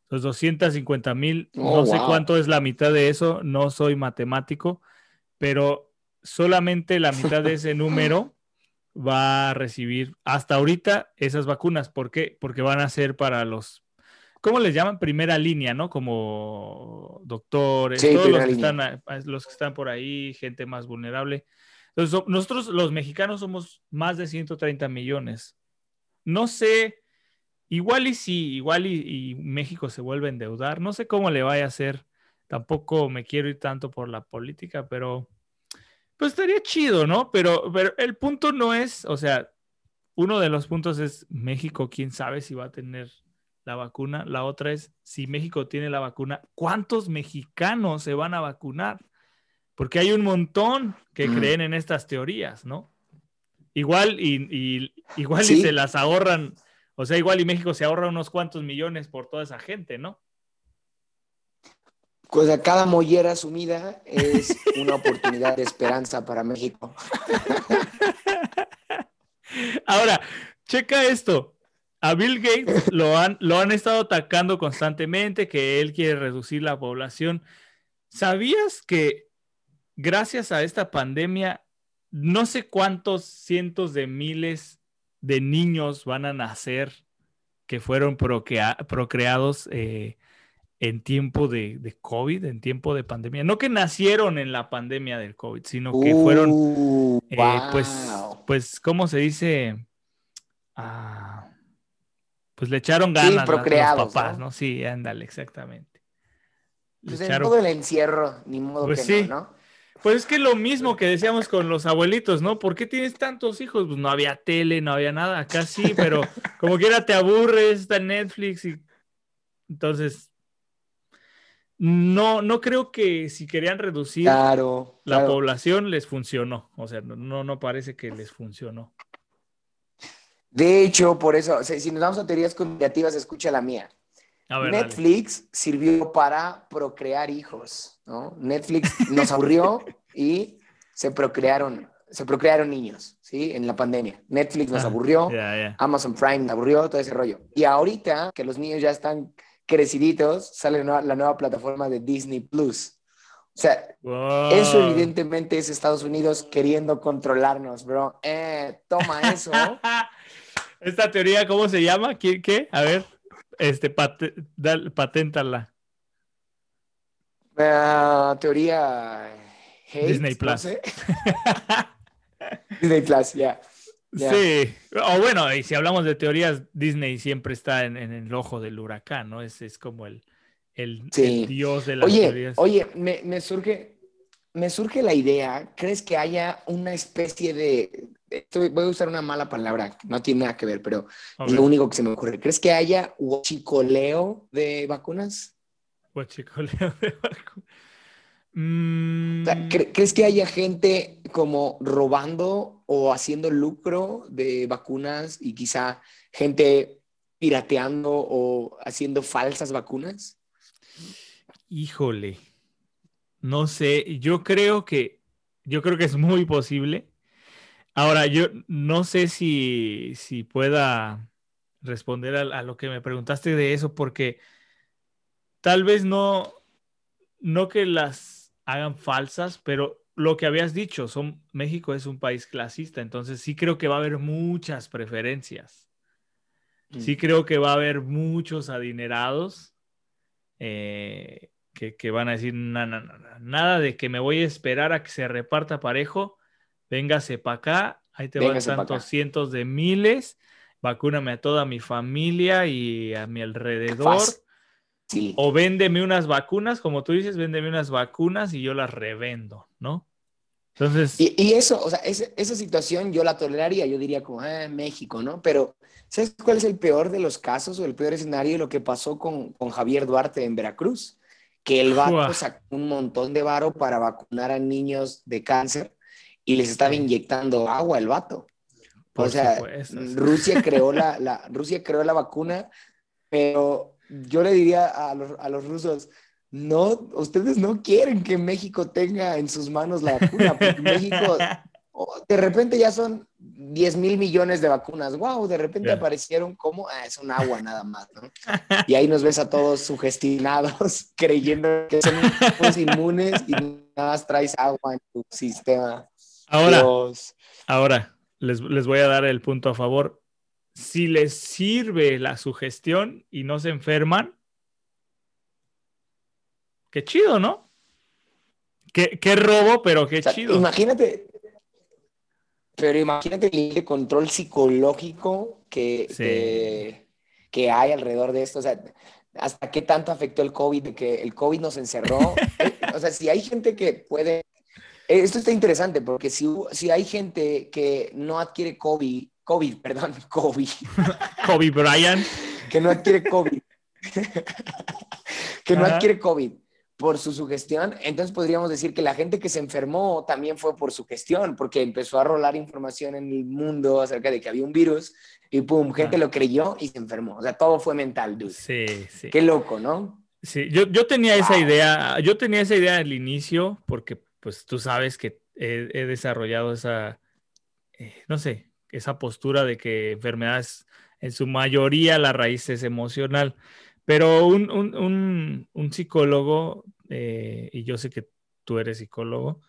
Los 250 mil, Oh, no sé wow. cuánto es la mitad de eso, no soy matemático, pero solamente la mitad de ese número va a recibir hasta ahorita esas vacunas. ¿Por qué? Porque van a ser para los, ¿cómo les llaman? Primera línea, ¿no? Como doctores, Sí, todos los que, están, a- los que están por ahí, gente más vulnerable. Entonces, so- nosotros los mexicanos somos más de 130 millones. No sé, igual y sí, igual y, y México se vuelve a endeudar. No sé cómo le vaya a hacer. Tampoco me quiero ir tanto por la política, pero pues estaría chido, ¿no? Pero, pero el punto no es, o sea, uno de los puntos es México, quién sabe si va a tener la vacuna. La otra es, si México tiene la vacuna, ¿cuántos mexicanos se van a vacunar? Porque hay un montón que Mm. creen en estas teorías, ¿no? Igual y, y- igual y se las ahorran, o sea, igual y México se ahorra unos cuantos millones por toda esa gente, ¿no? O cada mollera sumida es una oportunidad de esperanza para México. Ahora, checa esto. A Bill Gates lo han, lo han estado atacando constantemente, que él quiere reducir la población. ¿Sabías que gracias a esta pandemia, no sé cuántos cientos de miles de niños van a nacer que fueron procrea- procreados eh, en tiempo de, de COVID, en tiempo de pandemia? No que nacieron en la pandemia del COVID, sino que fueron Uh, eh, pues, pues, ¿cómo se dice? Ah, pues le echaron ganas la- procreados, los papás, ¿no? ¿no? Sí, ándale, exactamente. Le Pues en todo el encierro, ni modo Pues que sí. no, ¿no? Pues es que lo mismo que decíamos con los abuelitos, ¿no? ¿Por qué tienes tantos hijos? Pues no había tele, no había nada. Acá sí, pero como quiera te aburres, está Netflix y entonces no, no creo que si querían reducir Claro, la claro. población les funcionó. O sea, no, no, parece que les funcionó. De hecho, por eso, si nos vamos a teorías conspirativas, escucha la mía. A ver, dale. Netflix sirvió para procrear hijos, ¿no? Netflix nos aburrió y se procrearon, se procrearon niños, ¿sí? En la pandemia. Netflix nos Ah, aburrió. Amazon Prime nos aburrió, todo ese rollo. Y ahorita que los niños ya están creciditos, sale la nueva plataforma de Disney Plus. O sea, Wow. eso evidentemente es Estados Unidos queriendo controlarnos, bro. Eh, toma eso. Esta teoría, ¿cómo se llama? ¿Qué? qué? A ver, este, dal- paténtala. Ah, teoría hate, Disney no Plus. sé. Disney Plus, ya. Sí. O bueno, y si hablamos de teorías, Disney siempre está en, en el ojo del huracán, ¿no? Es, es como el, el, Sí. el dios de las Oye, teorías. oye, me, me surge, me surge la idea, ¿crees que haya una especie de, estoy- voy a usar una mala palabra, no tiene nada que ver, pero es lo único que se me ocurre. ¿Crees que haya huachicoleo de vacunas? guachicoleo de vacu- Mm, O sea, ¿cre- ¿Crees que haya gente como robando o haciendo lucro de vacunas y quizá gente pirateando o haciendo falsas vacunas? Híjole, no sé, yo creo que, yo creo que es muy posible. Ahora, yo no sé si, si pueda responder a, lo que me preguntaste de eso, porque tal vez no, no que las hagan falsas, pero lo que habías dicho, son, México es un país clasista, entonces sí creo que va a haber muchas preferencias. Sí mm. creo que va a haber muchos adinerados eh, que, van a decir, nada de que me voy a esperar a que se reparta parejo, véngase para acá, ahí te van tantos cientos de miles, vacúname a toda mi familia y a mi alrededor. O véndeme unas vacunas, como tú dices, véndeme unas vacunas y yo las revendo, ¿no? Entonces. Y, eso, o sea, esa situación yo la toleraría, yo diría como, ah, México, ¿no? Pero, ¿sabes cuál es el peor de los casos o el peor escenario de lo que pasó con, con Javier Duarte en Veracruz? Que el vato sacó un montón de varo para vacunar a niños de cáncer y les estaba inyectando agua el vato. o sea, Rusia creó la, la, Rusia creó la vacuna, pero yo le diría a los, a los rusos, no, ustedes no quieren que México tenga en sus manos la vacuna, porque México, oh, de repente ya son 10 mil millones de vacunas, wow, de repente aparecieron como, ah, es un agua nada más, ¿no? Y ahí nos ves a todos sugestionados, creyendo que son inmunes y nada más traes agua en tu sistema. Ahora, ahora les, les voy a dar el punto a favor si les sirve la sugestión y no se enferman, qué chido, ¿no? Qué, robo, pero qué chido. Imagínate, pero imagínate el control psicológico que, que, hay alrededor de esto. O sea, hasta qué tanto afectó el COVID, que el COVID nos encerró. o sea, si hay gente que puede... Esto está interesante porque si, si hay gente que no adquiere COVID COVID, perdón, COVID. Kobe Bryant. que no adquiere COVID. que no adquiere COVID por su sugestión, entonces podríamos decir que la gente que se enfermó también fue por su gestión, porque empezó a rolar información en el mundo acerca de que había un virus y pum, gente lo creyó y se enfermó. O sea, todo fue mental, dude. Sí, sí. Qué loco, ¿no? Sí, yo, yo tenía esa idea, yo tenía esa idea al inicio, porque pues tú sabes que he, desarrollado esa, eh, no sé, esa postura de que enfermedades, en su mayoría la raíz es emocional. Pero un, psicólogo, eh, y yo sé que tú eres psicólogo,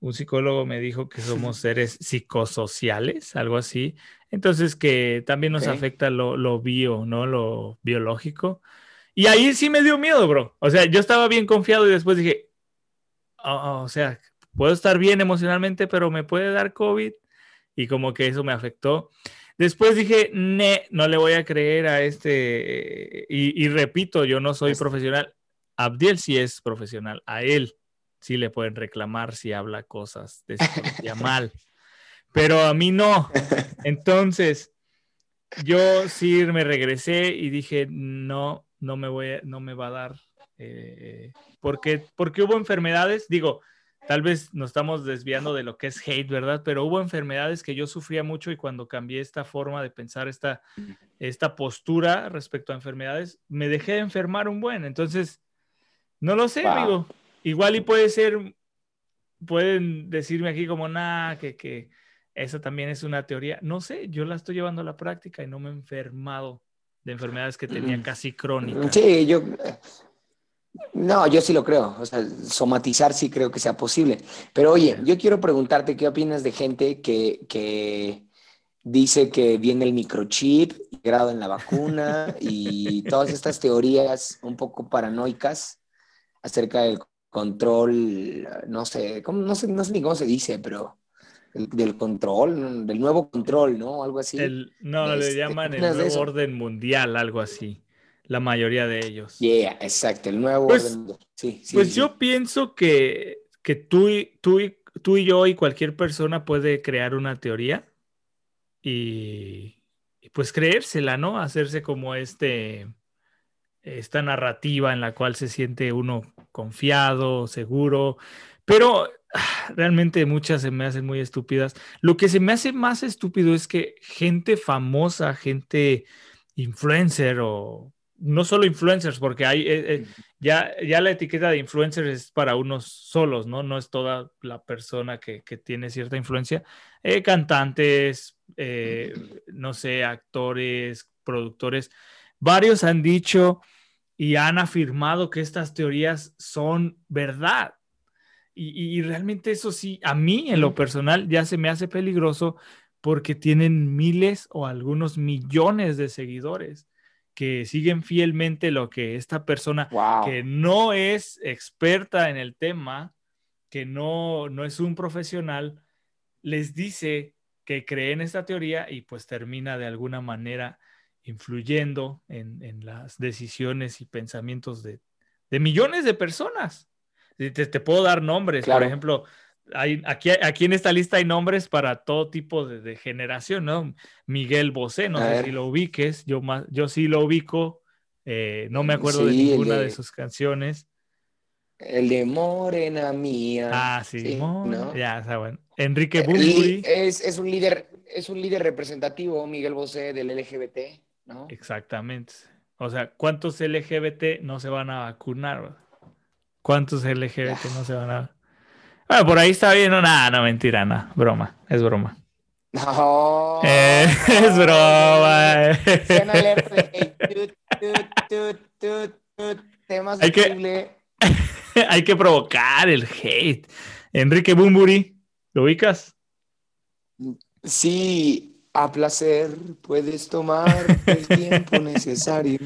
un psicólogo me dijo que somos seres psicosociales, algo así. Entonces que también nos afecta lo, lo bio, ¿no? Lo biológico. Y ahí sí me dio miedo, bro. O sea, yo estaba bien confiado y después dije, oh, o sea, puedo estar bien emocionalmente, pero me puede dar COVID y como que eso me afectó. Después dije, no le voy a creer a este, y, repito, yo no soy profesional. Abdiel sí es profesional, a él sí le pueden reclamar si habla cosas de psicología mal, pero a mí no. Entonces, yo sí me regresé y dije, no, no me voy, no me va a dar, eh, porque, porque hubo enfermedades, digo, tal vez nos estamos desviando de lo que es hate, ¿verdad? Pero hubo enfermedades que yo sufría mucho y cuando cambié esta forma de pensar, esta, esta postura respecto a enfermedades, me dejé de enfermar un buen. Entonces, no lo sé, amigo. Igual y puede ser, pueden decirme aquí como, nada, que, que esa también es una teoría. No sé, yo la estoy llevando a la práctica y no me he enfermado de enfermedades que tenía casi crónicas. Sí, yo, no, yo sí lo creo. O sea, somatizar sí creo que sea posible. Pero oye, yo quiero preguntarte qué opinas de gente que, dice que viene el microchip integrado en la vacuna y todas estas teorías un poco paranoicas acerca del control, no sé, ¿cómo, no sé, no sé ni cómo se dice, pero del control, del nuevo control, ¿no? Algo así. no, le este, llaman el nuevo orden mundial, algo así la mayoría de ellos. Yeah, exacto, el nuevo pues, Sí, pues yo pienso que, que tú, y, tú, y, tú y yo y cualquier persona puede crear una teoría y, pues creérsela, ¿no? Hacerse como este, esta narrativa en la cual se siente uno confiado, seguro, pero ah, realmente muchas se me hacen muy estúpidas. Lo que se me hace más estúpido es que gente famosa, gente influencer o no solo influencers, porque hay, eh, eh, ya, ya la etiqueta de influencers es para unos solos, ¿no? No es toda la persona que, tiene cierta influencia. Eh, cantantes, no sé, actores, productores, varios han dicho y han afirmado que estas teorías son verdad. Y, y realmente eso sí, a mí en lo personal ya se me hace peligroso porque tienen miles o algunos millones de seguidores que siguen fielmente lo que esta persona que no es experta en el tema, que no, no es un profesional, les dice que cree en esta teoría y pues termina de alguna manera influyendo en, las decisiones y pensamientos de, millones de personas. Te, te puedo dar nombres, por ejemplo, aquí, aquí en esta lista hay nombres para todo tipo de, generación, ¿no? Miguel Bosé, no sé si lo ubiques, yo, más, yo sí lo ubico, eh, no me acuerdo de ninguna de, sus canciones. El de Morena Mía. Ah, sí, ya está bueno. Enrique Bumburi. Es, es, un líder, es un líder representativo, Miguel Bosé, del LGBT, ¿no? Exactamente. O sea, ¿cuántos LGBT no se van a vacunar? ¿Cuántos LGBT no se van a bueno, por ahí está bien, no, nada, no, mentira, no, broma, es broma. No. Eh, es broma. Hay que, hay que provocar el hate. Enrique Bumburi, ¿lo ubicas? Sí, a placer puedes tomar el tiempo necesario.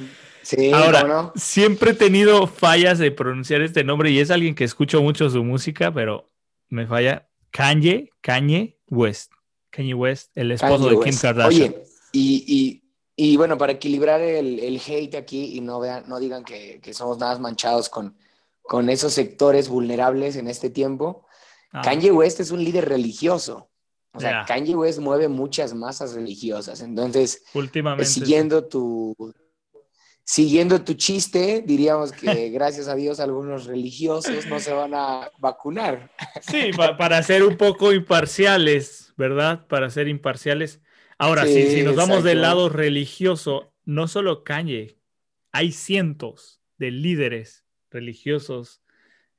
Sí, Ahora, siempre he tenido fallas de pronunciar este nombre y es alguien que escucho mucho su música, pero me falla. Kanye, Kanye West. Kanye West, el esposo de Kim Kardashian. Oye, y, y, bueno, para equilibrar el, el, hate aquí y no, vean, no digan que, que somos nada manchados con, con esos sectores vulnerables en este tiempo, ah. Kanye West es un líder religioso. O sea, Kanye West mueve muchas masas religiosas. Entonces, Últimamente, siguiendo tu, siguiendo tu chiste, diríamos que gracias a Dios algunos religiosos no se van a vacunar. Sí, para ser un poco imparciales, ¿verdad? Para ser imparciales. Ahora, si, nos vamos del lado religioso, no solo Kanye, hay cientos de líderes religiosos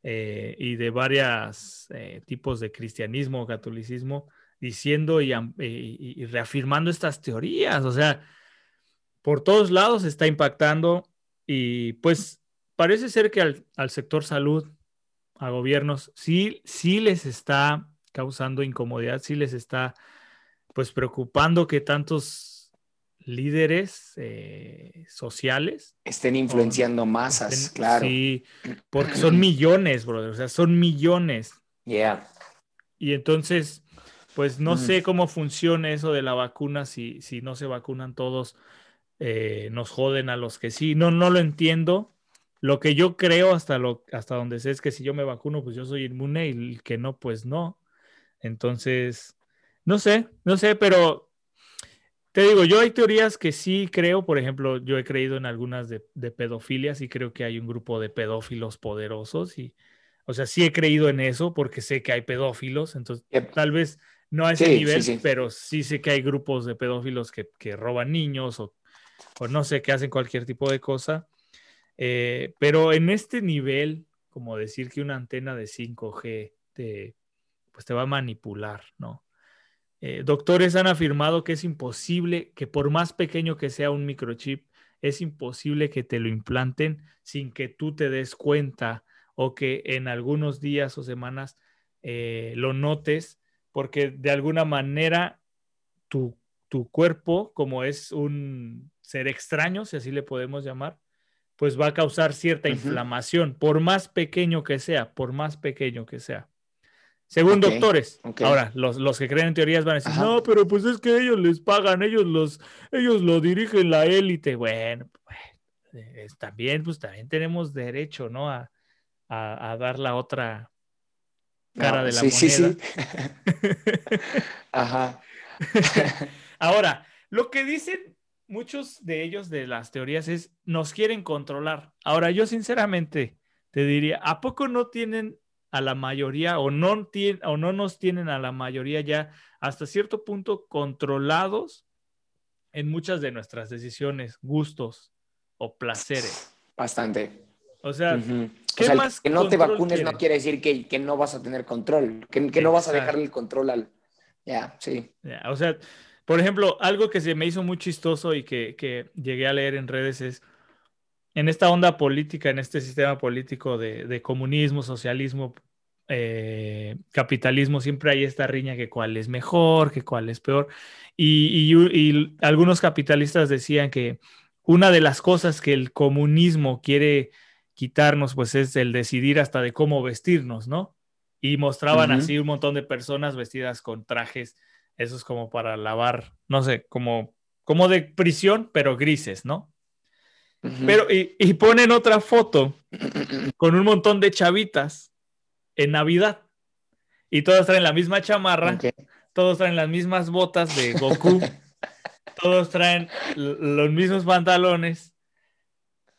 eh, y de varios eh, tipos de cristianismo, catolicismo, diciendo y, y reafirmando estas teorías. O sea, por todos lados está impactando y pues parece ser que al, sector salud, a gobiernos, sí, sí les está causando incomodidad, sí les está pues preocupando que tantos líderes eh, sociales estén influenciando masas, claro. Sí, porque son millones, brother, o sea, son millones. Yeah. Y entonces, pues no sé cómo funciona eso de la vacuna si, si no se vacunan todos eh, nos joden a los que sí. No, no lo entiendo. Lo que yo creo hasta, lo, hasta donde sé es que si yo me vacuno, pues yo soy inmune y el que no, pues no. Entonces, no sé, no sé, pero te digo, yo hay teorías que sí creo, por ejemplo, yo he creído en algunas de, de pedofilia, sí creo que hay un grupo de pedófilos poderosos y, o sea, sí he creído en eso porque sé que hay pedófilos, entonces tal vez no a ese nivel, pero sí sé que hay grupos de pedófilos que, que roban niños o o no sé, que hacen cualquier tipo de cosa. Eh, pero en este nivel, como decir que una antena de 5G te, pues te va a manipular, ¿no? Eh, doctores han afirmado que es imposible, que por más pequeño que sea un microchip, es imposible que te lo implanten sin que tú te des cuenta o que en algunos días o semanas eh, lo notes, porque de alguna manera tu, tu cuerpo, como es un ser extraño, si así le podemos llamar, pues va a causar cierta inflamación, por más pequeño que sea, por más pequeño que sea. Según doctores. Ahora, los, que creen en teorías van a decir, no, pero pues es que ellos les pagan, ellos los, ellos lo dirigen la élite. Bueno, pues, también, pues también tenemos derecho, ¿no? A, dar la otra cara de la moneda. Sí, sí. Ajá. Ahora, lo que dicen muchos de ellos de las teorías es, nos quieren controlar. Ahora, yo sinceramente te diría, ¿a poco no tienen a la mayoría o no, tienen, o no nos tienen a la mayoría ya hasta cierto punto controlados en muchas de nuestras decisiones, gustos, o placeres. Bastante. O sea, Ujú. ¿qué O sea, el más que no te vacunes no quiere? decir que, que no vas a tener control, que, que no vas a dejarle el control al... Ya, sí. O sea, por ejemplo, algo que se me hizo muy chistoso y que, que llegué a leer en redes es, en esta onda política, en este sistema político de, de comunismo, socialismo, eh, capitalismo, siempre hay esta riña que cuál es mejor, que cuál es peor. Y, y- y algunos capitalistas decían que una de las cosas que el comunismo quiere quitarnos, pues es el decidir hasta de cómo vestirnos, ¿no? Y mostraban así un montón de personas vestidas con trajes, esos como para lavar, no sé, como, como de prisión, pero grises, ¿no? Pero, y, y ponen otra foto con un montón de chavitas en Navidad. Y todas traen la misma chamarra, todos traen las mismas botas de Goku, todos traen los mismos pantalones.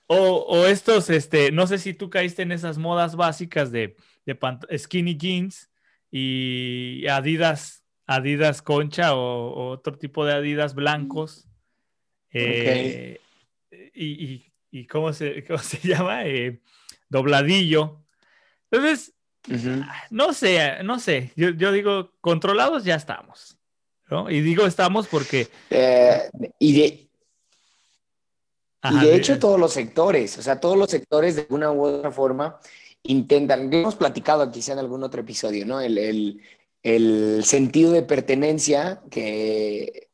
O, o estos, este, no sé si tú caíste en esas modas básicas de, de skinny jeans y Adidas, Adidas concha o, o otro tipo de Adidas blancos. Eh, y, y- y ¿cómo se, cómo se llama? Eh, dobladillo. Entonces, no sé, no sé. Yo, yo digo, controlados ya estamos. ¿no? Y digo estamos porque. Eh, y de, ajá, y de hecho todos los sectores, o sea, todos los sectores de una u otra forma intentan, hemos platicado quizá en algún otro episodio, ¿no? El, el- el sentido de pertenencia que,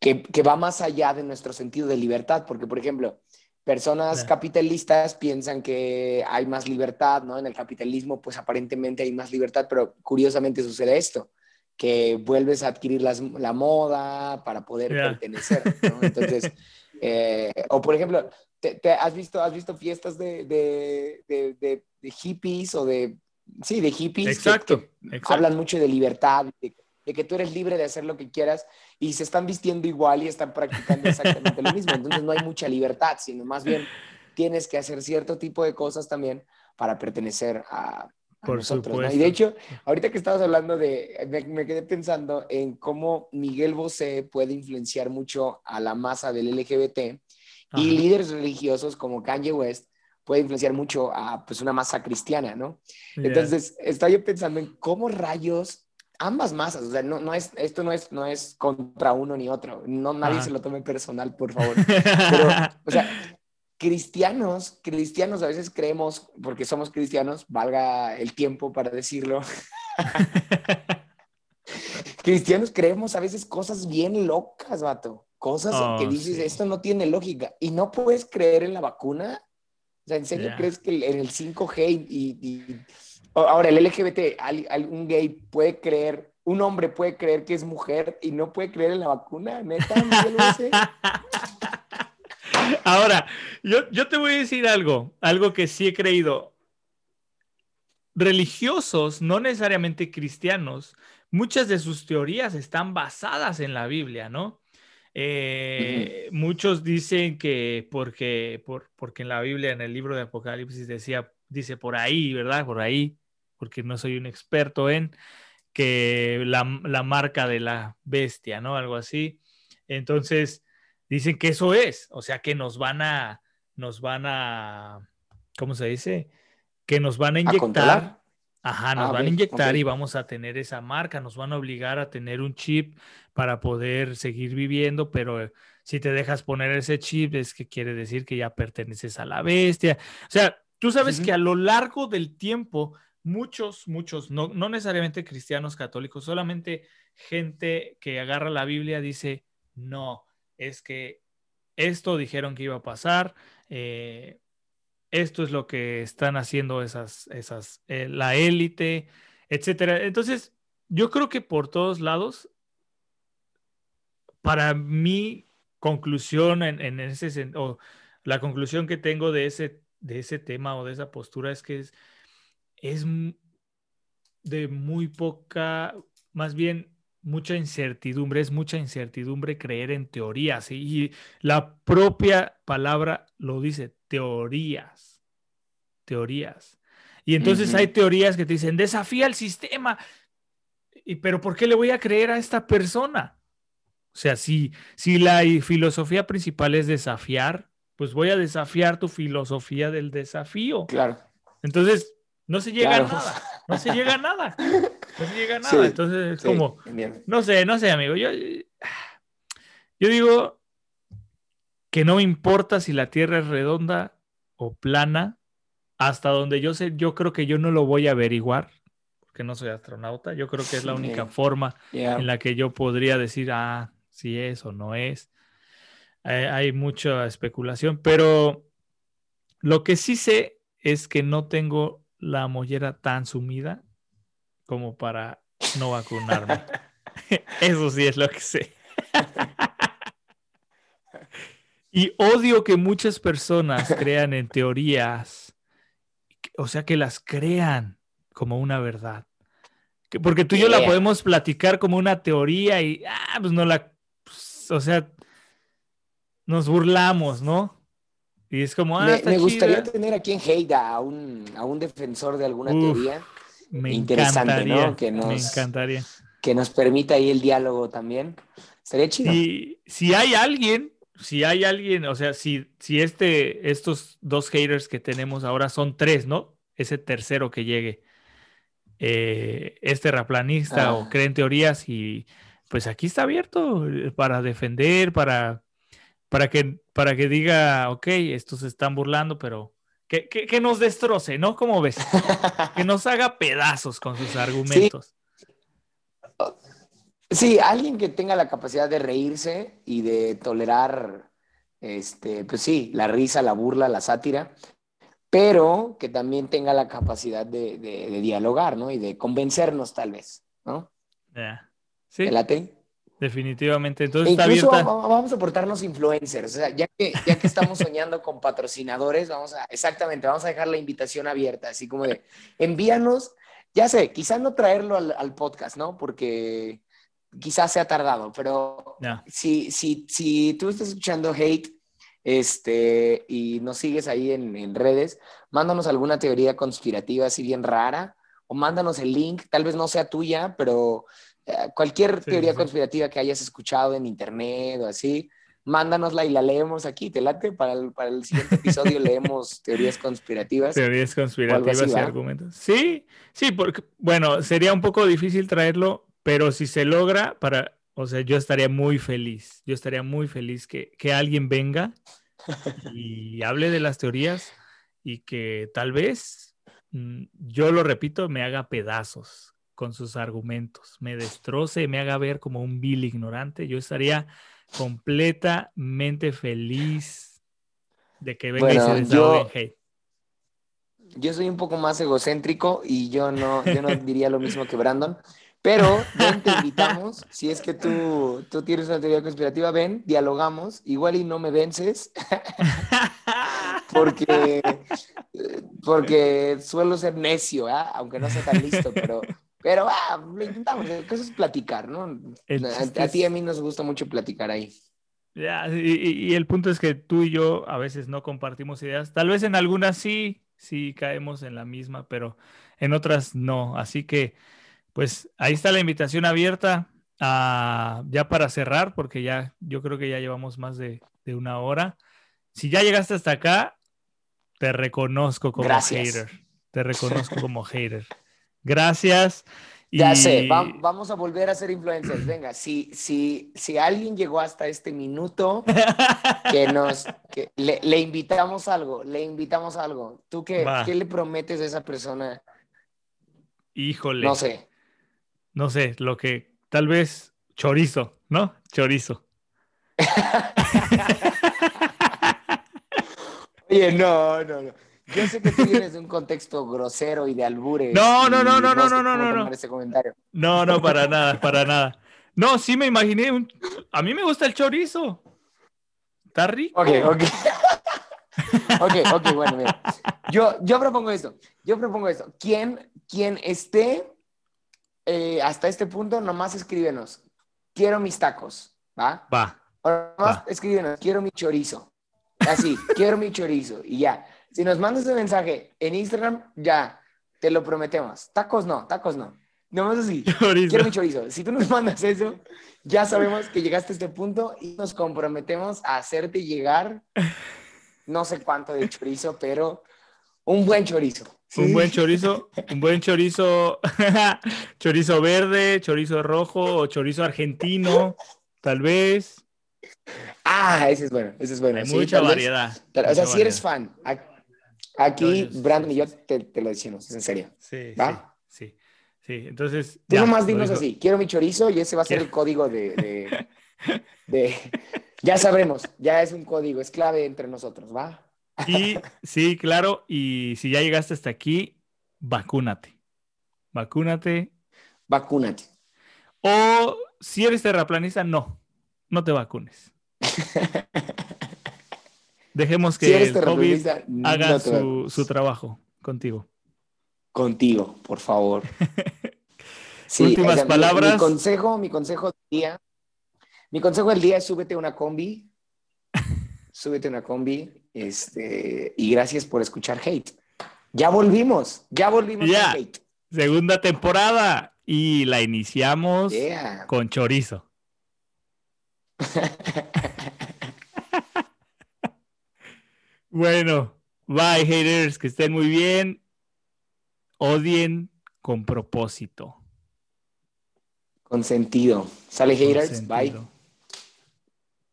que, que va más allá de nuestro sentido de libertad, porque por ejemplo, personas Claro. capitalistas piensan que hay más libertad, ¿no? En el capitalismo, pues aparentemente hay más libertad, pero curiosamente sucede esto que vuelves a adquirir las- la moda para poder pertenecer, ¿no? Entonces, eh, o por ejemplo, te, te- has, visto, ¿has visto fiestas de, de, de- de- de hippies o de, sí, de hippies? Exacto, que exacto. hablan mucho de libertad, de, de que tú eres libre de hacer lo que quieras y se están vistiendo igual y están practicando exactamente lo mismo. Entonces no hay mucha libertad, sino más bien tienes que hacer cierto tipo de cosas también para pertenecer a, a Por nosotros. ¿no? Y de hecho, ahorita que estabas hablando de, me, me quedé pensando en cómo Miguel Bosé puede influenciar mucho a la masa del LGBT y líderes religiosos como Kanye West puede influenciar mucho a pues una masa cristiana, ¿no? Ya. Entonces, estaba yo pensando en cómo rayos ambas masas, o sea, no, no es, esto no es, no es contra uno ni otro, no, nadie Ajá. se lo tome personal, por favor. Pero, o sea, cristianos, cristianos a veces creemos, porque somos cristianos, valga el tiempo para decirlo, cristianos creemos a veces cosas bien locas, vato. Cosas Oh, que dices, sí. esto no tiene lógica. Y no puedes creer en la vacuna. O sea, ¿en serio crees que en el 5G y... Ahora, el LGBT, al- al- un gay puede creer, un hombre puede creer que es mujer y no puede creer en la vacuna, neta, Miguel? Ahora, yo, yo te voy a decir algo, algo que sí he creído. Religiosos, no necesariamente cristianos, muchas de sus teorías están basadas en la Biblia, ¿no? Eh, Muchos dicen que porque, por, porque en la Biblia, en el libro de Apocalipsis, decía, dice por ahí, ¿verdad? Por ahí, porque no soy un experto en que la, la marca de la bestia, ¿no? Algo así. Entonces, dicen que eso es, o sea, que nos van a, nos van a, ¿cómo se dice? Que nos van a ¿A inyectar. controlar? Ajá, nos Ah, van a inyectar y vamos a tener esa marca, nos van a obligar a tener un chip para poder seguir viviendo, pero eh, si te dejas poner ese chip es que quiere decir que ya perteneces a la bestia. O sea, tú sabes que a lo largo del tiempo, muchos, muchos, no, no necesariamente cristianos católicos, solamente gente que agarra la Biblia dice, no, es que esto dijeron que iba a pasar, eh, esto es lo que están haciendo esas, esas, eh, la élite, etcétera. Entonces, yo creo que por todos lados, para mi conclusión en, en ese o la conclusión que tengo de ese, de ese tema o de esa postura es que es, es de muy poca, más bien mucha incertidumbre, es mucha incertidumbre creer en teorías y, y la propia palabra lo dice, teorías, teorías. Y entonces hay teorías que te dicen, desafía el sistema. ¿Y pero por qué le voy a creer a esta persona? O sea, si, si la filosofía principal es desafiar pues voy a desafiar tu filosofía del desafío. Claro. Entonces, no se llega Claro. a nada, no se llega a nada, no se llega a nada. Sí, Entonces, es Sí, como, entiendo. no sé, no sé, amigo. Yo, yo digo que no me importa si la Tierra es redonda o plana, hasta donde yo sé, yo creo que yo no lo voy a averiguar, porque no soy astronauta. Yo creo que es la única forma en la que yo podría decir, ah, si es o no es. Eh, hay mucha especulación, pero lo que sí sé es que no tengo la mollera tan sumida como para no vacunarme. Eso sí es lo que sé. Y odio que muchas personas crean en teorías, o sea, que las crean como una verdad. Que- Porque tú y yo la podemos platicar como una teoría y, ah, pues no la, pues, o sea, nos burlamos, ¿no? Y es como, ah, Me, está me gustaría chida. tener aquí en Heida a un, a un defensor de alguna Uf, teoría Me interesante, ¿no? Que me nos- encantaría. que nos permita ahí el diálogo también. Estaría chido. Si, si hay alguien, si hay alguien, o sea, si, si este, estos dos haters que tenemos ahora son tres, ¿no? Ese tercero que llegue, eh, es terraplanista o Ah. cree en teorías y pues aquí está abierto para defender, para, para, que, para que diga, ok, estos se están burlando, pero que, que, que nos destroce, ¿no? ¿Cómo ves? Que nos haga pedazos con sus argumentos. Sí, alguien que tenga la capacidad de reírse y de tolerar, este, pues sí, la risa, la burla, la sátira, pero que también tenga la capacidad de, de- de dialogar, ¿no? Y de convencernos tal vez, ¿no? Sí, ¿Te late? Definitivamente. E Entonces está incluso abierta. va- va- vamos a portarnos influencers, o sea, ya que, ya que estamos soñando con patrocinadores, vamos a, exactamente, vamos a dejar la invitación abierta, así como de, envíanos, ya sé, quizás no traerlo al, al podcast, ¿no? Porque quizás sea tardado, pero si, si, si tú estás escuchando hate este, y nos sigues ahí en, en redes, mándanos alguna teoría conspirativa así bien rara, o mándanos el link, tal vez no sea tuya, pero cualquier Sí, teoría sí. conspirativa que hayas escuchado en internet o así, mándanosla y la leemos aquí, te late, para el, para el siguiente episodio leemos teorías conspirativas. Teorías conspirativas así, y argumentos. Sí, sí, porque, bueno, sería un poco difícil traerlo, pero si se logra, para, o sea, yo estaría muy feliz. Yo estaría muy feliz que, que alguien venga y hable de las teorías y que tal vez, mm, yo lo repito, me haga pedazos con sus argumentos, me destroce, me haga ver como un vil ignorante. Yo estaría completamente feliz de que venga y Bueno, se desahogue yo- hate. Yo soy un poco más egocéntrico y yo no, yo no diría lo mismo que Brandon, pero ven, te invitamos. Si es que tú, tú tienes una teoría conspirativa, ven, dialogamos. Igual y no me vences, porque, eh, porque suelo ser necio, ¿ah? aunque no sea tan listo, pero, pero ah, lo intentamos. El caso es platicar, ¿no? A, ti y a mí nos gusta mucho platicar ahí. Ya, y, y- y el punto es que tú y yo a veces no compartimos ideas. Tal vez en algunas sí, sí caemos en la misma, pero en otras no. Así que, pues ahí está la invitación abierta a- ya para cerrar, porque ya yo creo que ya llevamos más de, de una hora. Si ya llegaste hasta acá, te reconozco como Gracias. hater. Te reconozco como hater. Gracias. Ya sé, va- vamos a volver a ser influencers. Venga, si, si, si alguien llegó hasta este minuto, que nos que le, le invitamos algo, le invitamos algo. ¿Tú qué, Va. qué le prometes a esa persona? Híjole. No sé. no sé, lo que tal vez chorizo, ¿no? Chorizo. Oye, no, no, no. Yo sé que tú vienes de un contexto grosero y de albures. No, no, no, no, no, no, no, no, no. ese comentario. No, no, para nada, para nada. No, sí me imaginé un... A mí me gusta el chorizo. Está rico. Ok, ok. ok, ok, bueno, mira. Yo, yo propongo esto. Yo propongo esto. Quien, quien esté eh, hasta este punto, nomás escríbenos. Quiero mis tacos, ¿va? Va. O nomás Va. escríbenos, quiero mi chorizo. Así, quiero mi chorizo. Y ya. Si nos mandas un mensaje en Instagram, ya, te lo prometemos. Tacos no, tacos no. Nomás así. Chorizo. Quiero mi chorizo. Si tú nos mandas eso, ya sabemos que llegaste a este punto y nos comprometemos a hacerte llegar no sé cuánto de chorizo, pero un buen chorizo. Un buen chorizo, un buen chorizo, chorizo verde, chorizo rojo o chorizo argentino, tal vez. Ah, ese es bueno, ese es bueno. Hay mucha variedad. o sea, si eres fan, aquí Brandon y yo te, lo decimos, es en serio. Sí, ¿Va? sí, sí, Entonces. Tú nomás dinos así, quiero mi chorizo y ese va a ser el código de, de, Ya sabremos, ya es un código, es clave entre nosotros, ¿va? Y sí, claro, y si ya llegaste hasta aquí, vacúnate. Vacúnate. Vacúnate. O si eres terraplanista, no, no te vacunes. Dejemos que el COVID haga su, trabajo contigo. Contigo, por favor. Últimas palabras. Mi, consejo, mi consejo del día, mi consejo del día es súbete una combi, súbete una combi, este, y gracias por escuchar Hate. Ya volvimos, ya volvimos ya. Hate. Segunda temporada y la iniciamos con chorizo. bueno, bye haters, que estén muy bien. Odien con propósito. Con sentido. Sale haters, bye.